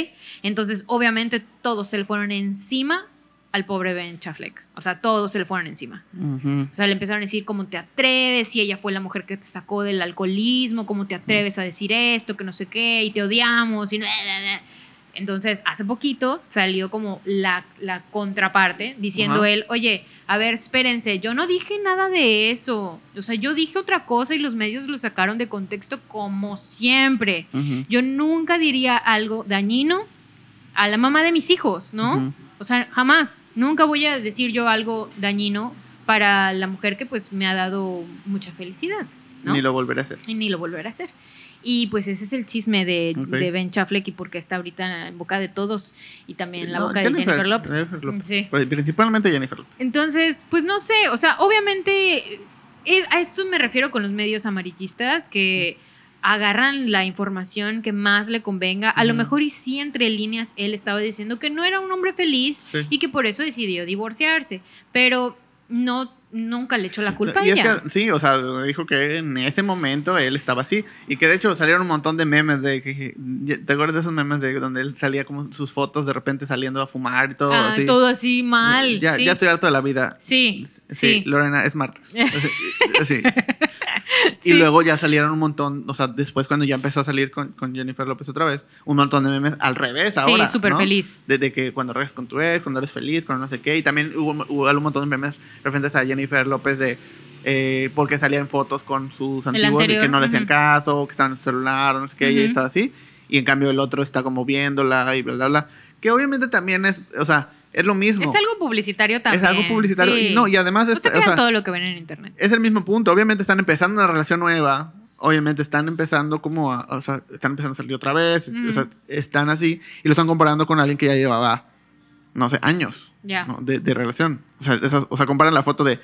Entonces, obviamente, todos se le fueron encima al pobre Ben Affleck. O sea, todos se le fueron encima. O sea, le empezaron a decir cómo te atreves, si ella fue la mujer que te sacó del alcoholismo, cómo te atreves a decir esto, que no sé qué, y te odiamos, y Entonces, hace poquito salió como la, la contraparte diciendo él, oye, a ver, espérense, yo no dije nada de eso. O sea, yo dije otra cosa y los medios lo sacaron de contexto como siempre. Yo nunca diría algo dañino a la mamá de mis hijos, ¿no? O sea, jamás. Nunca voy a decir yo algo dañino para la mujer que pues me ha dado mucha felicidad, ¿no? Ni lo volveré a hacer. Y ni lo volverá a hacer. Y pues ese es el chisme de, Ben Affleck y porque está ahorita en boca de todos y también en la No, boca de Jennifer López. Jennifer López. Sí. Pero Principalmente Jennifer López. Entonces, pues no sé, o sea, obviamente es- a esto me refiero con los medios amarillistas que agarran la información que más le convenga. A lo mejor y sí entre líneas él estaba diciendo que no era un hombre feliz Sí. y que por eso decidió divorciarse, pero no nunca le echó la culpa Y a es ella. que, sí, o sea, dijo que en ese momento él estaba así. Y que de hecho salieron un montón de memes de que. ¿Te acuerdas de esos memes de donde él salía como sus fotos de repente saliendo a fumar y todo Ah, así? todo así mal. Ya, sí. ya estoy harto de la vida. sí, Sí, sí. Lorena, es Marta. Sí. Sí. Y luego ya salieron un montón, o sea, después cuando ya empezó a salir con, con Jennifer López otra vez, un montón de memes al revés ahora. súper ¿no? feliz. Desde que cuando regresas con tu ex, cuando eres feliz, cuando no sé qué. Y también hubo, hubo un montón de memes referentes a Jennifer López de eh, porque salía en fotos con sus antiguos y que no le hacían ujú. caso, que estaban en su celular, no sé qué, y ella Ujú. estaba así. Y en cambio el otro está como viéndola y bla, bla, bla. Que obviamente también es, o sea, es lo mismo. Es algo publicitario también. Es algo publicitario. sí. Y no, y además No es, se o sea, todo lo que ven en internet. es el mismo punto. Obviamente están empezando una relación nueva. Obviamente están empezando como a, o sea, están empezando a salir otra vez. Mm. O sea, están así. Y lo están comparando con alguien que ya llevaba, no sé, años Ya. ¿no? de, de relación. O sea, esas- o sea, comparan la foto de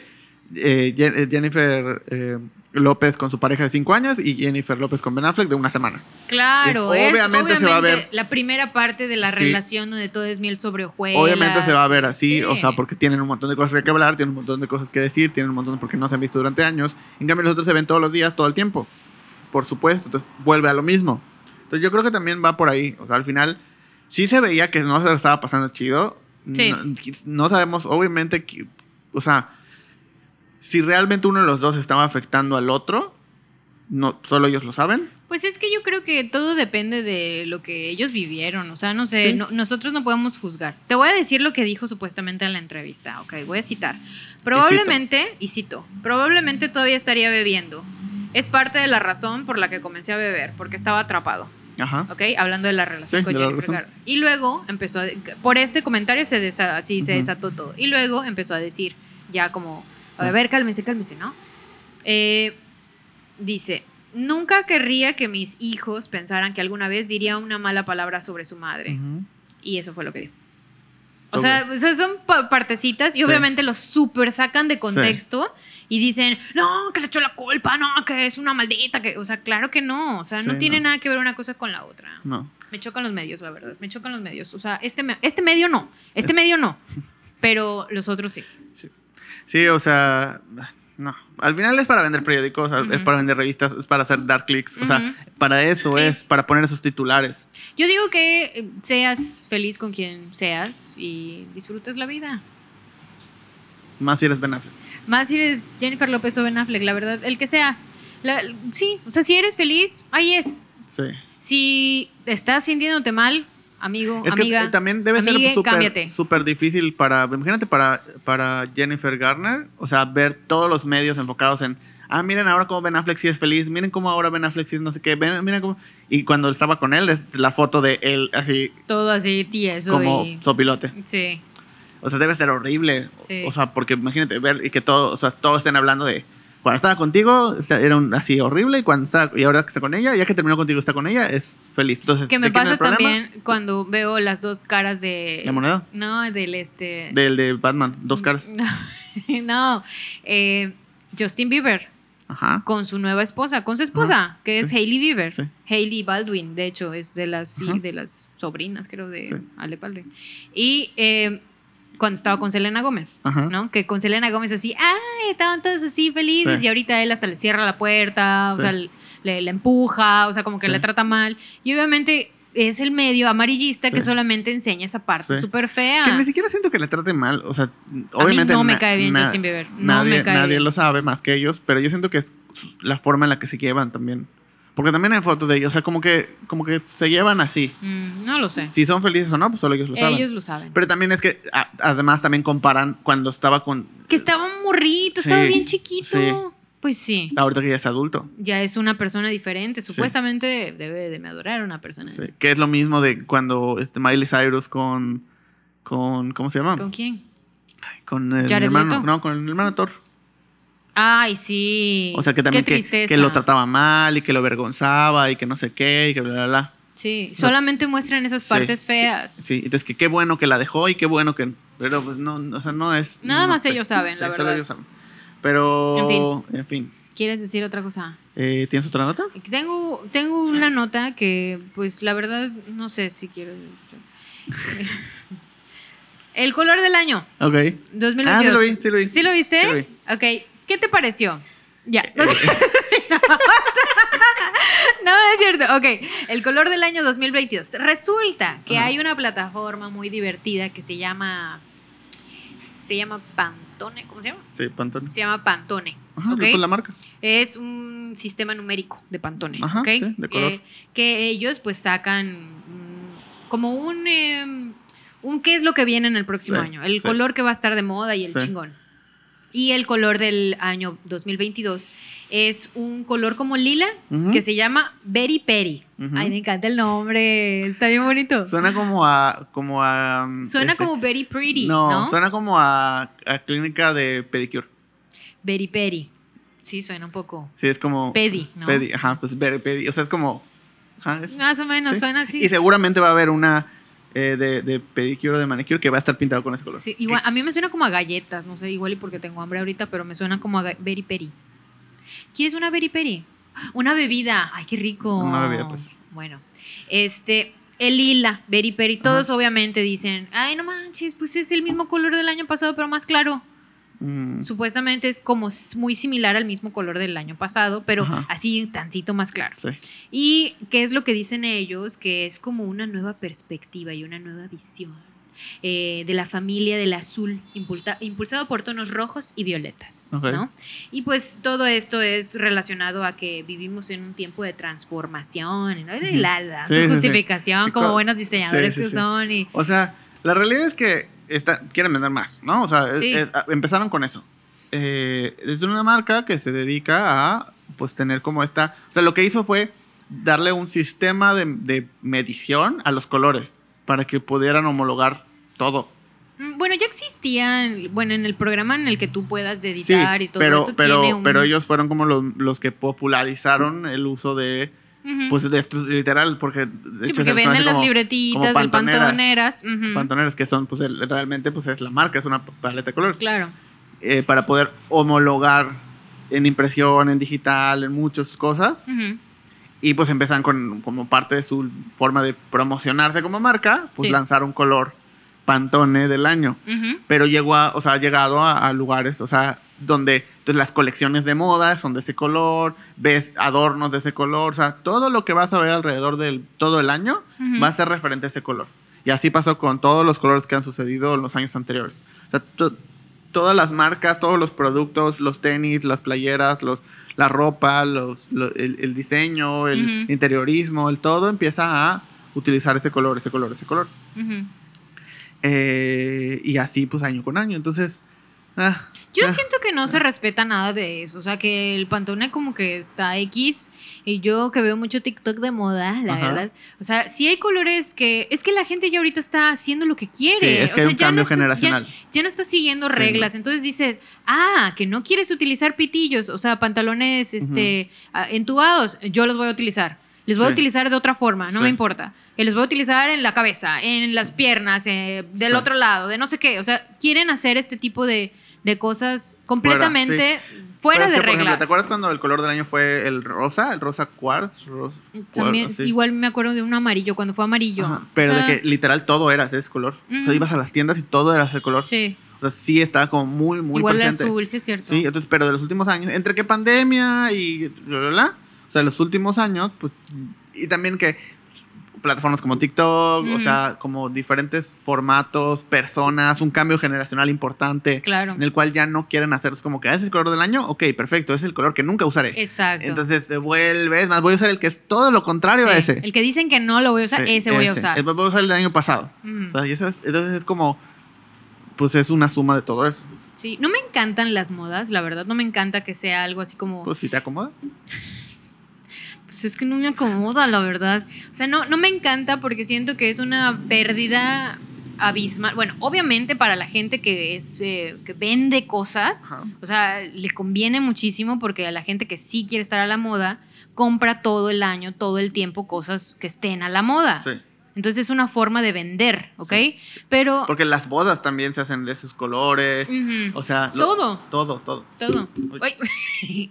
eh, eh, Jennifer eh, López con su pareja de cinco años y Jennifer López con Ben Affleck de una semana. Claro, Es- es, obviamente se va a ver- la primera parte de la Sí. relación donde todo es miel sobre hojuelas. Obviamente se va a ver así, Sí. o sea, porque tienen un montón de cosas que hablar, tienen un montón de cosas que decir, tienen un montón de porque no se han visto durante años. En cambio, los otros se ven todos los días, todo el tiempo. Por supuesto, entonces vuelve a lo mismo. Entonces yo creo que también va por ahí. O sea, al final sí se veía que no se lo estaba pasando chido. Sí. No, no sabemos, obviamente, que- o sea, si realmente uno de los dos estaba afectando al otro, no, solo ellos lo saben. Pues es que yo creo que todo depende de lo que ellos vivieron. O sea, no sé, Sí. no- nosotros no podemos juzgar. Te voy a decir lo que dijo supuestamente en la entrevista. Ok, voy a citar. Probablemente, y cito, probablemente todavía estaría bebiendo. Es parte de la razón por la que comencé a beber, porque estaba atrapado. Ajá. ¿ok? Hablando de la relación Sí, con Jennifer. Garner. Y luego empezó a, por este comentario se desa- así se desató todo. Y luego empezó a decir, ya como, a Sí. ver, cálmese, cálmese, ¿no? Eh, dice, nunca querría que mis hijos pensaran que alguna vez diría una mala palabra sobre su madre. Ujú. Y eso fue lo que dijo. O Ok. sea, son pa- partecitas y Sí. obviamente los super sacan de contexto Y dicen, no, que le echó la culpa, no, que es una maldita, que, o sea, claro que no, o sea, no Sí, tiene no. nada que ver una cosa con la otra. No. Me chocan los medios, la verdad, me chocan los medios. O sea, este, me- este medio no, este medio no, pero los otros sí. Sí, o sea, no. Al final es para vender periódicos, es para vender revistas, es para hacer dar clics. O sea, para eso Sí. es, para poner esos titulares. Yo digo que eh, seas feliz con quien seas y disfrutes la vida. Más si eres Ben Affleck. Más si eres Jennifer López o Ben Affleck, la verdad, el que sea. La- sí, o sea, si eres feliz, ahí es. Sí. Si estás sintiéndote mal, amigo, Es amiga, que también debe amigue, ser súper difícil para, imagínate para, para Jennifer Garner, o sea, ver todos los medios enfocados en, ah, miren ahora cómo Ben Affleck sí es feliz, miren cómo ahora Ben Affleck sí es no sé qué, ven, miren cómo... Y cuando estaba con él, es la foto de él así Todo así tieso como y... sopilote. Sí. O sea, debe ser horrible. Sí. O sea, porque imagínate ver y que todo, o sea, todos estén hablando de cuando estaba contigo era un- así horrible y cuando está y ahora que está con ella, ya que terminó contigo está con ella, es feliz. Entonces, Que me ¿de quién es pasa también cuando veo las dos caras de... ¿La moneda? No, del este... Del de Batman, dos caras. No, no, eh, Justin Bieber Ajá. con su nueva esposa, con su esposa, Ajá, que es sí. Hailey Bieber. Sí. Hailey Baldwin, de hecho, es de las, sí, de las sobrinas, creo, de. Ale Baldwin. Y eh, cuando estaba con Selena Gómez, Ajá. ¿no? Que con Selena Gómez así, ¡ay! Estaban todos así felices Sí. y ahorita él hasta le cierra la puerta, o Sí. sea, le, le empuja, o sea, como que Sí. le trata mal. Y obviamente es el medio amarillista que solamente enseña esa parte súper fea. Que ni siquiera siento que le trate mal. O sea, obviamente. no me cae bien Justin Bieber, no nadie me cae nadie bien. lo sabe más que ellos, pero yo siento que es la forma en la que se llevan también. Porque también hay fotos de ellos, o sea, como que, como que se llevan así. Mm, no lo sé. Si son felices o no, pues solo ellos lo saben. Ellos lo saben. Pero también es que, a- además, también comparan cuando estaba con. Que estaba un morrito, Sí, estaba bien chiquito. sí. Pues sí. Ahorita que ya es adulto. Ya es una persona diferente. Supuestamente debe de me adorar una persona. Sí. Que es lo mismo de cuando este Miley Cyrus con. con ¿Cómo se llama? ¿Con quién? Con el Jared hermano. Leto. No, con el hermano Thor. Ay, sí. O sea, que también Qué que, lo trataba mal y que lo avergonzaba y que no sé qué y que bla, bla, bla. Sí, solamente muestran esas Sí. partes feas. Sí, entonces que qué bueno que la dejó y qué bueno que... Pero pues no, o sea, no es... Nada no más sé. ellos saben, la solo verdad. ellos saben. Pero, en fin. ¿Quieres decir otra cosa? Eh, ¿Tienes otra nota? Tengo, tengo una nota que, pues, la verdad, no sé si quiero. El color del año, Ok. 2022. Ah, sí lo vi, sí lo vi. ¿Sí lo viste? Sí lo vi. Ok. ¿Qué te pareció? Ya. Eh, no, no es cierto. Ok. El color del año 2022. Resulta que Ajá. hay una plataforma muy divertida que se llama. Se llama Pantone. ¿Cómo se llama? Sí, Pantone. Se llama Pantone. Ajá, ¿ok? pues la marca. Es un sistema numérico de Pantone, Ajá, ¿ok? sí, de color. Eh, que ellos pues sacan mm, como un, eh, un qué es lo que viene en el próximo Sí, año, el sí. color que va a estar de moda y el chingón. Y el color del año 2022 es un color como lila que se llama Berry Peri. Ay, me encanta el nombre, está bien bonito. Suena como a... Como a mm, Suena este- como Very Pretty, no, ¿no? suena como a, a clínica de pedicure. Berry Peri. Sí, suena un poco. Sí, es como... Pedi, ¿no? Pedi, ajá, pues ver, pedi. O sea, es como... Más o menos, sí. suena así. Y seguramente va a haber una eh, de, de pedicure o de manicure que va a estar pintado con ese color. Sí, igual, a mí me suena como a galletas, no sé, igual y porque tengo hambre ahorita, pero me suena como a Berry Peri. ¿Quieres una Berry Peri? Una bebida, ay, qué rico. Una bebida, pues. Bueno, este, el lila, Berry Peri, todos obviamente dicen, ay, no manches, pues es el mismo color del año pasado, pero más claro. Mm, Supuestamente es como muy similar al mismo color del año pasado, pero Ajá. así tantito más claro. sí. ¿Y qué es lo que dicen ellos? Que es como una nueva perspectiva y una nueva visión eh, de la familia del azul, impulta- impulsado por tonos rojos y violetas. ¿no? Y pues todo esto es relacionado a que vivimos en un tiempo de transformación, ¿no? Y la, la- Sí, su sí, sí. justificación como co- buenos diseñadores que son. Y, O sea, la realidad es que está, quieren vender más, ¿no? O sea, Sí. es- empezaron con eso. Eh, es una marca que se dedica a, pues, tener como esta... O sea, lo que hizo fue darle un sistema de, de medición a los colores para que pudieran homologar todo. Mm, Bueno, ya existían, bueno, en el programa en el que tú puedas Sí, editar y todo pero, eso pero, tiene un... pero ellos fueron como los, los que popularizaron el uso de, Pues, de esto, literal, porque de sí, hecho porque venden las como- libretitas de pantoneras. pantoneras. ujú. pantoneras que son, pues, el- realmente, pues, es la marca, es una paleta de colores. Claro. eh, para poder homologar en impresión, en digital, en muchas cosas. Ujú. Y pues empiezan con, como parte de su forma de promocionarse como marca, pues Sí. lanzar un color Pantone del año. Pero llegó a, o sea, ha llegado a, a lugares, o sea, donde entonces las colecciones de moda son de ese color, ves adornos de ese color, o sea, todo lo que vas a ver alrededor del todo el año Ujú. va a ser referente a ese color. Y así pasó con todos los colores que han sucedido en los años anteriores. O sea, to- todas las marcas, todos los productos, los tenis, las playeras, los, la ropa, los, lo- el, el diseño, el Ujú. interiorismo, el todo empieza a utilizar ese color, ese color, ese color. Ujú. Eh, y así pues año con año. Entonces... ah, Yo ah. siento que no se respeta nada de eso. O sea, que el Pantone como que está X. Y yo que veo mucho TikTok de moda, la Ajá. verdad. O sea, sí hay colores que. Es que la gente ya ahorita está haciendo lo que quiere. Sí, es o que sea, hay un ya cambio estás- generacional. Ya, ya no estás siguiendo Sí, reglas. Entonces dices, ah, que no quieres utilizar pitillos. O sea, pantalones este, entubados. Yo los voy a utilizar. Les voy a utilizar de otra forma, no me importa. Que los voy a utilizar en la cabeza, en las piernas, eh, del otro lado, de no sé qué. O sea, quieren hacer este tipo de, de cosas completamente fuera, Pero es de que, por ejemplo, reglas. ¿Te acuerdas cuando el color del año fue el rosa? El rosa quartz. ros- También, cuar- sí. igual me acuerdo de un amarillo, cuando fue amarillo. Ajá, Pero O sea, de que literal todo era ese color. O sea, ibas a las tiendas y todo era ese color. Sí, O sea, sí estaba como muy, muy igual presente. azul, sí es cierto. Sí, entonces, pero de los últimos años, entre que pandemia y bla, bla, bla, o sea, los últimos años, pues, y también que plataformas como TikTok, o sea, como diferentes formatos, personas, un cambio generacional importante, Claro. en el cual ya no quieren hacer, es como que "Ah, ¿es el color del año? Ok, perfecto, es el color que nunca usaré. Exacto. Entonces se vuelve, es más, voy a usar el que es todo lo contrario a ese. El que dicen que no lo voy a usar, Sí, ese voy a usar. Más, voy a usar el del año pasado. O sea, y eso es- entonces es como, pues es una suma de todo eso. Sí, no me encantan las modas, la verdad. No me encanta que sea algo así como. Pues si te acomoda. Pues es que no me acomoda, la verdad. O sea, no, no me encanta porque siento que es una pérdida abismal. Bueno, obviamente para la gente que es eh, que vende cosas, Ajá. o sea, le conviene muchísimo porque a la gente que sí quiere estar a la moda compra todo el año, todo el tiempo cosas que estén a la moda. Sí. Entonces es una forma de vender, ¿ok? Sí. Pero Porque las bodas también se hacen de esos colores. O sea, lo- Todo. Todo, todo. todo. Uy.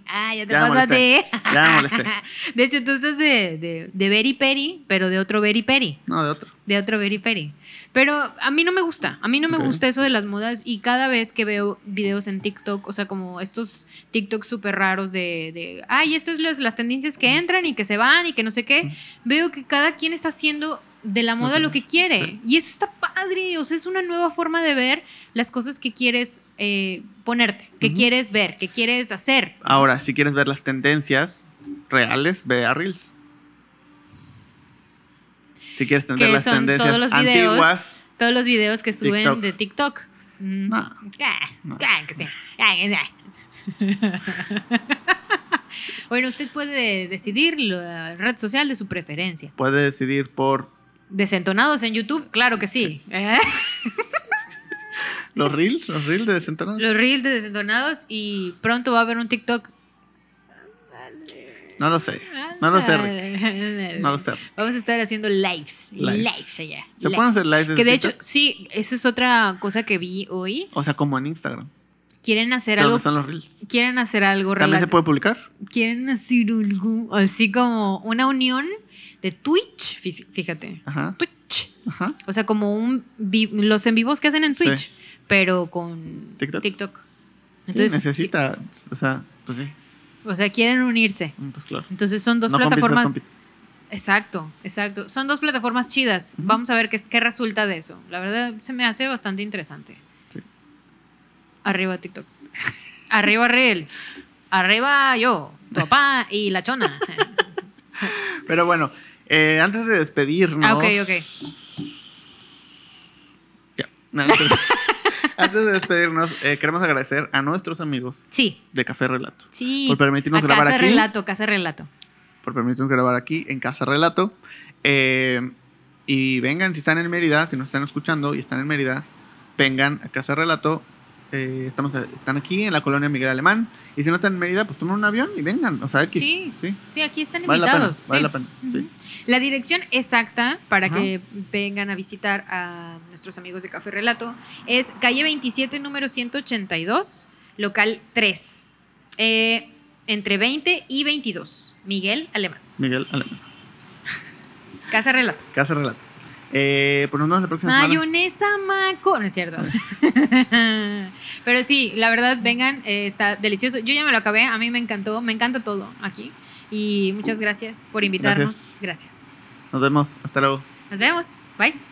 Ah, ya te Ya pasaste. Ya me molesté. De hecho, tú estás de, de, de Berry Peri, pero de otro Berry Peri. No, de otro. De otro Berry Peri. Pero a mí no me gusta. A mí no me gusta eso de las modas. Y cada vez que veo videos en TikTok, o sea, como estos TikTok súper raros de, de, ay, esto es las, las tendencias que entran y que se van y que no sé qué, veo que cada quien está haciendo de la moda lo que quiere. Sí. Y eso está padre. O sea, es una nueva forma de ver las cosas que quieres eh, ponerte, que quieres ver, que quieres hacer. Ahora, si quieres ver las tendencias reales, ve a Reels. Si quieres tener Que las son tendencias todos los videos. antiguas. Todos los videos que suben TikTok. de TikTok. Mm. No, Ah, no. Claro que sí. Ah, bueno, usted puede decidir la red social de su preferencia. Puede decidir por Desentonados en YouTube, claro que sí. ¿Eh? los Reels, los Reels de desentonados. Los reels de desentonados y pronto va a haber un TikTok. No lo sé. No lo sé, Rick. No lo sé. Vamos a estar haciendo lives. Lives. Lives, allá. ¿Se lives. pueden hacer lives Que de hecho, sí, esa es otra cosa que vi hoy. O sea, como en Instagram. Quieren hacer ¿De algo. ¿Dónde están los Reels? Quieren hacer algo ¿También se puede publicar? quieren hacer algo así como una unión de Twitch, fí- fíjate, Ajá. Twitch, Ajá. o sea, como un los en vivos que hacen en Sí. Twitch, pero con TikTok. TikTok. Sí, Entonces, necesita, o sea, pues sí, o sea, quieren unirse. pues claro. Entonces son dos No compites, plataformas. compites. Exacto, exacto. Son dos plataformas chidas. Vamos a ver qué, qué resulta de eso. La verdad se me hace bastante interesante. Sí. Arriba TikTok. Arriba Reels. Arriba yo, tu papá y la chona. Pero bueno, eh, antes de despedirnos. Ah, ok, ok. Ya. No, antes, antes de despedirnos, eh, queremos agradecer a nuestros amigos Sí, de Café Relato sí. Por permitirnos a grabar casa aquí. relato, casa relato. por permitirnos grabar aquí en Casa Relato. Eh, y vengan, si están en Mérida, si nos están escuchando y están en Mérida, vengan a Casa Relato. Eh, estamos, están aquí en la colonia Miguel Alemán. Y si no están en Mérida, pues tomen un avión y vengan. O sea, aquí. Sí. sí. Sí, aquí están Vale la pena, invitados. vale sí. la pena. La dirección exacta para Ajá. que vengan a visitar a nuestros amigos de Café Relato es calle 27, número 182, local 3. Eh, entre 20 y 22. Miguel Alemán. Miguel Alemán. Casa Relato. Casa Relato. Eh, pues nos vemos la próxima semana. Mayonesa Maco. No es cierto. Pero sí, la verdad, vengan, eh, está delicioso. Yo ya me lo acabé, a mí me encantó, me encanta todo aquí. Y muchas gracias por invitarnos. Gracias. gracias. Nos vemos. Hasta luego. Nos vemos. Bye.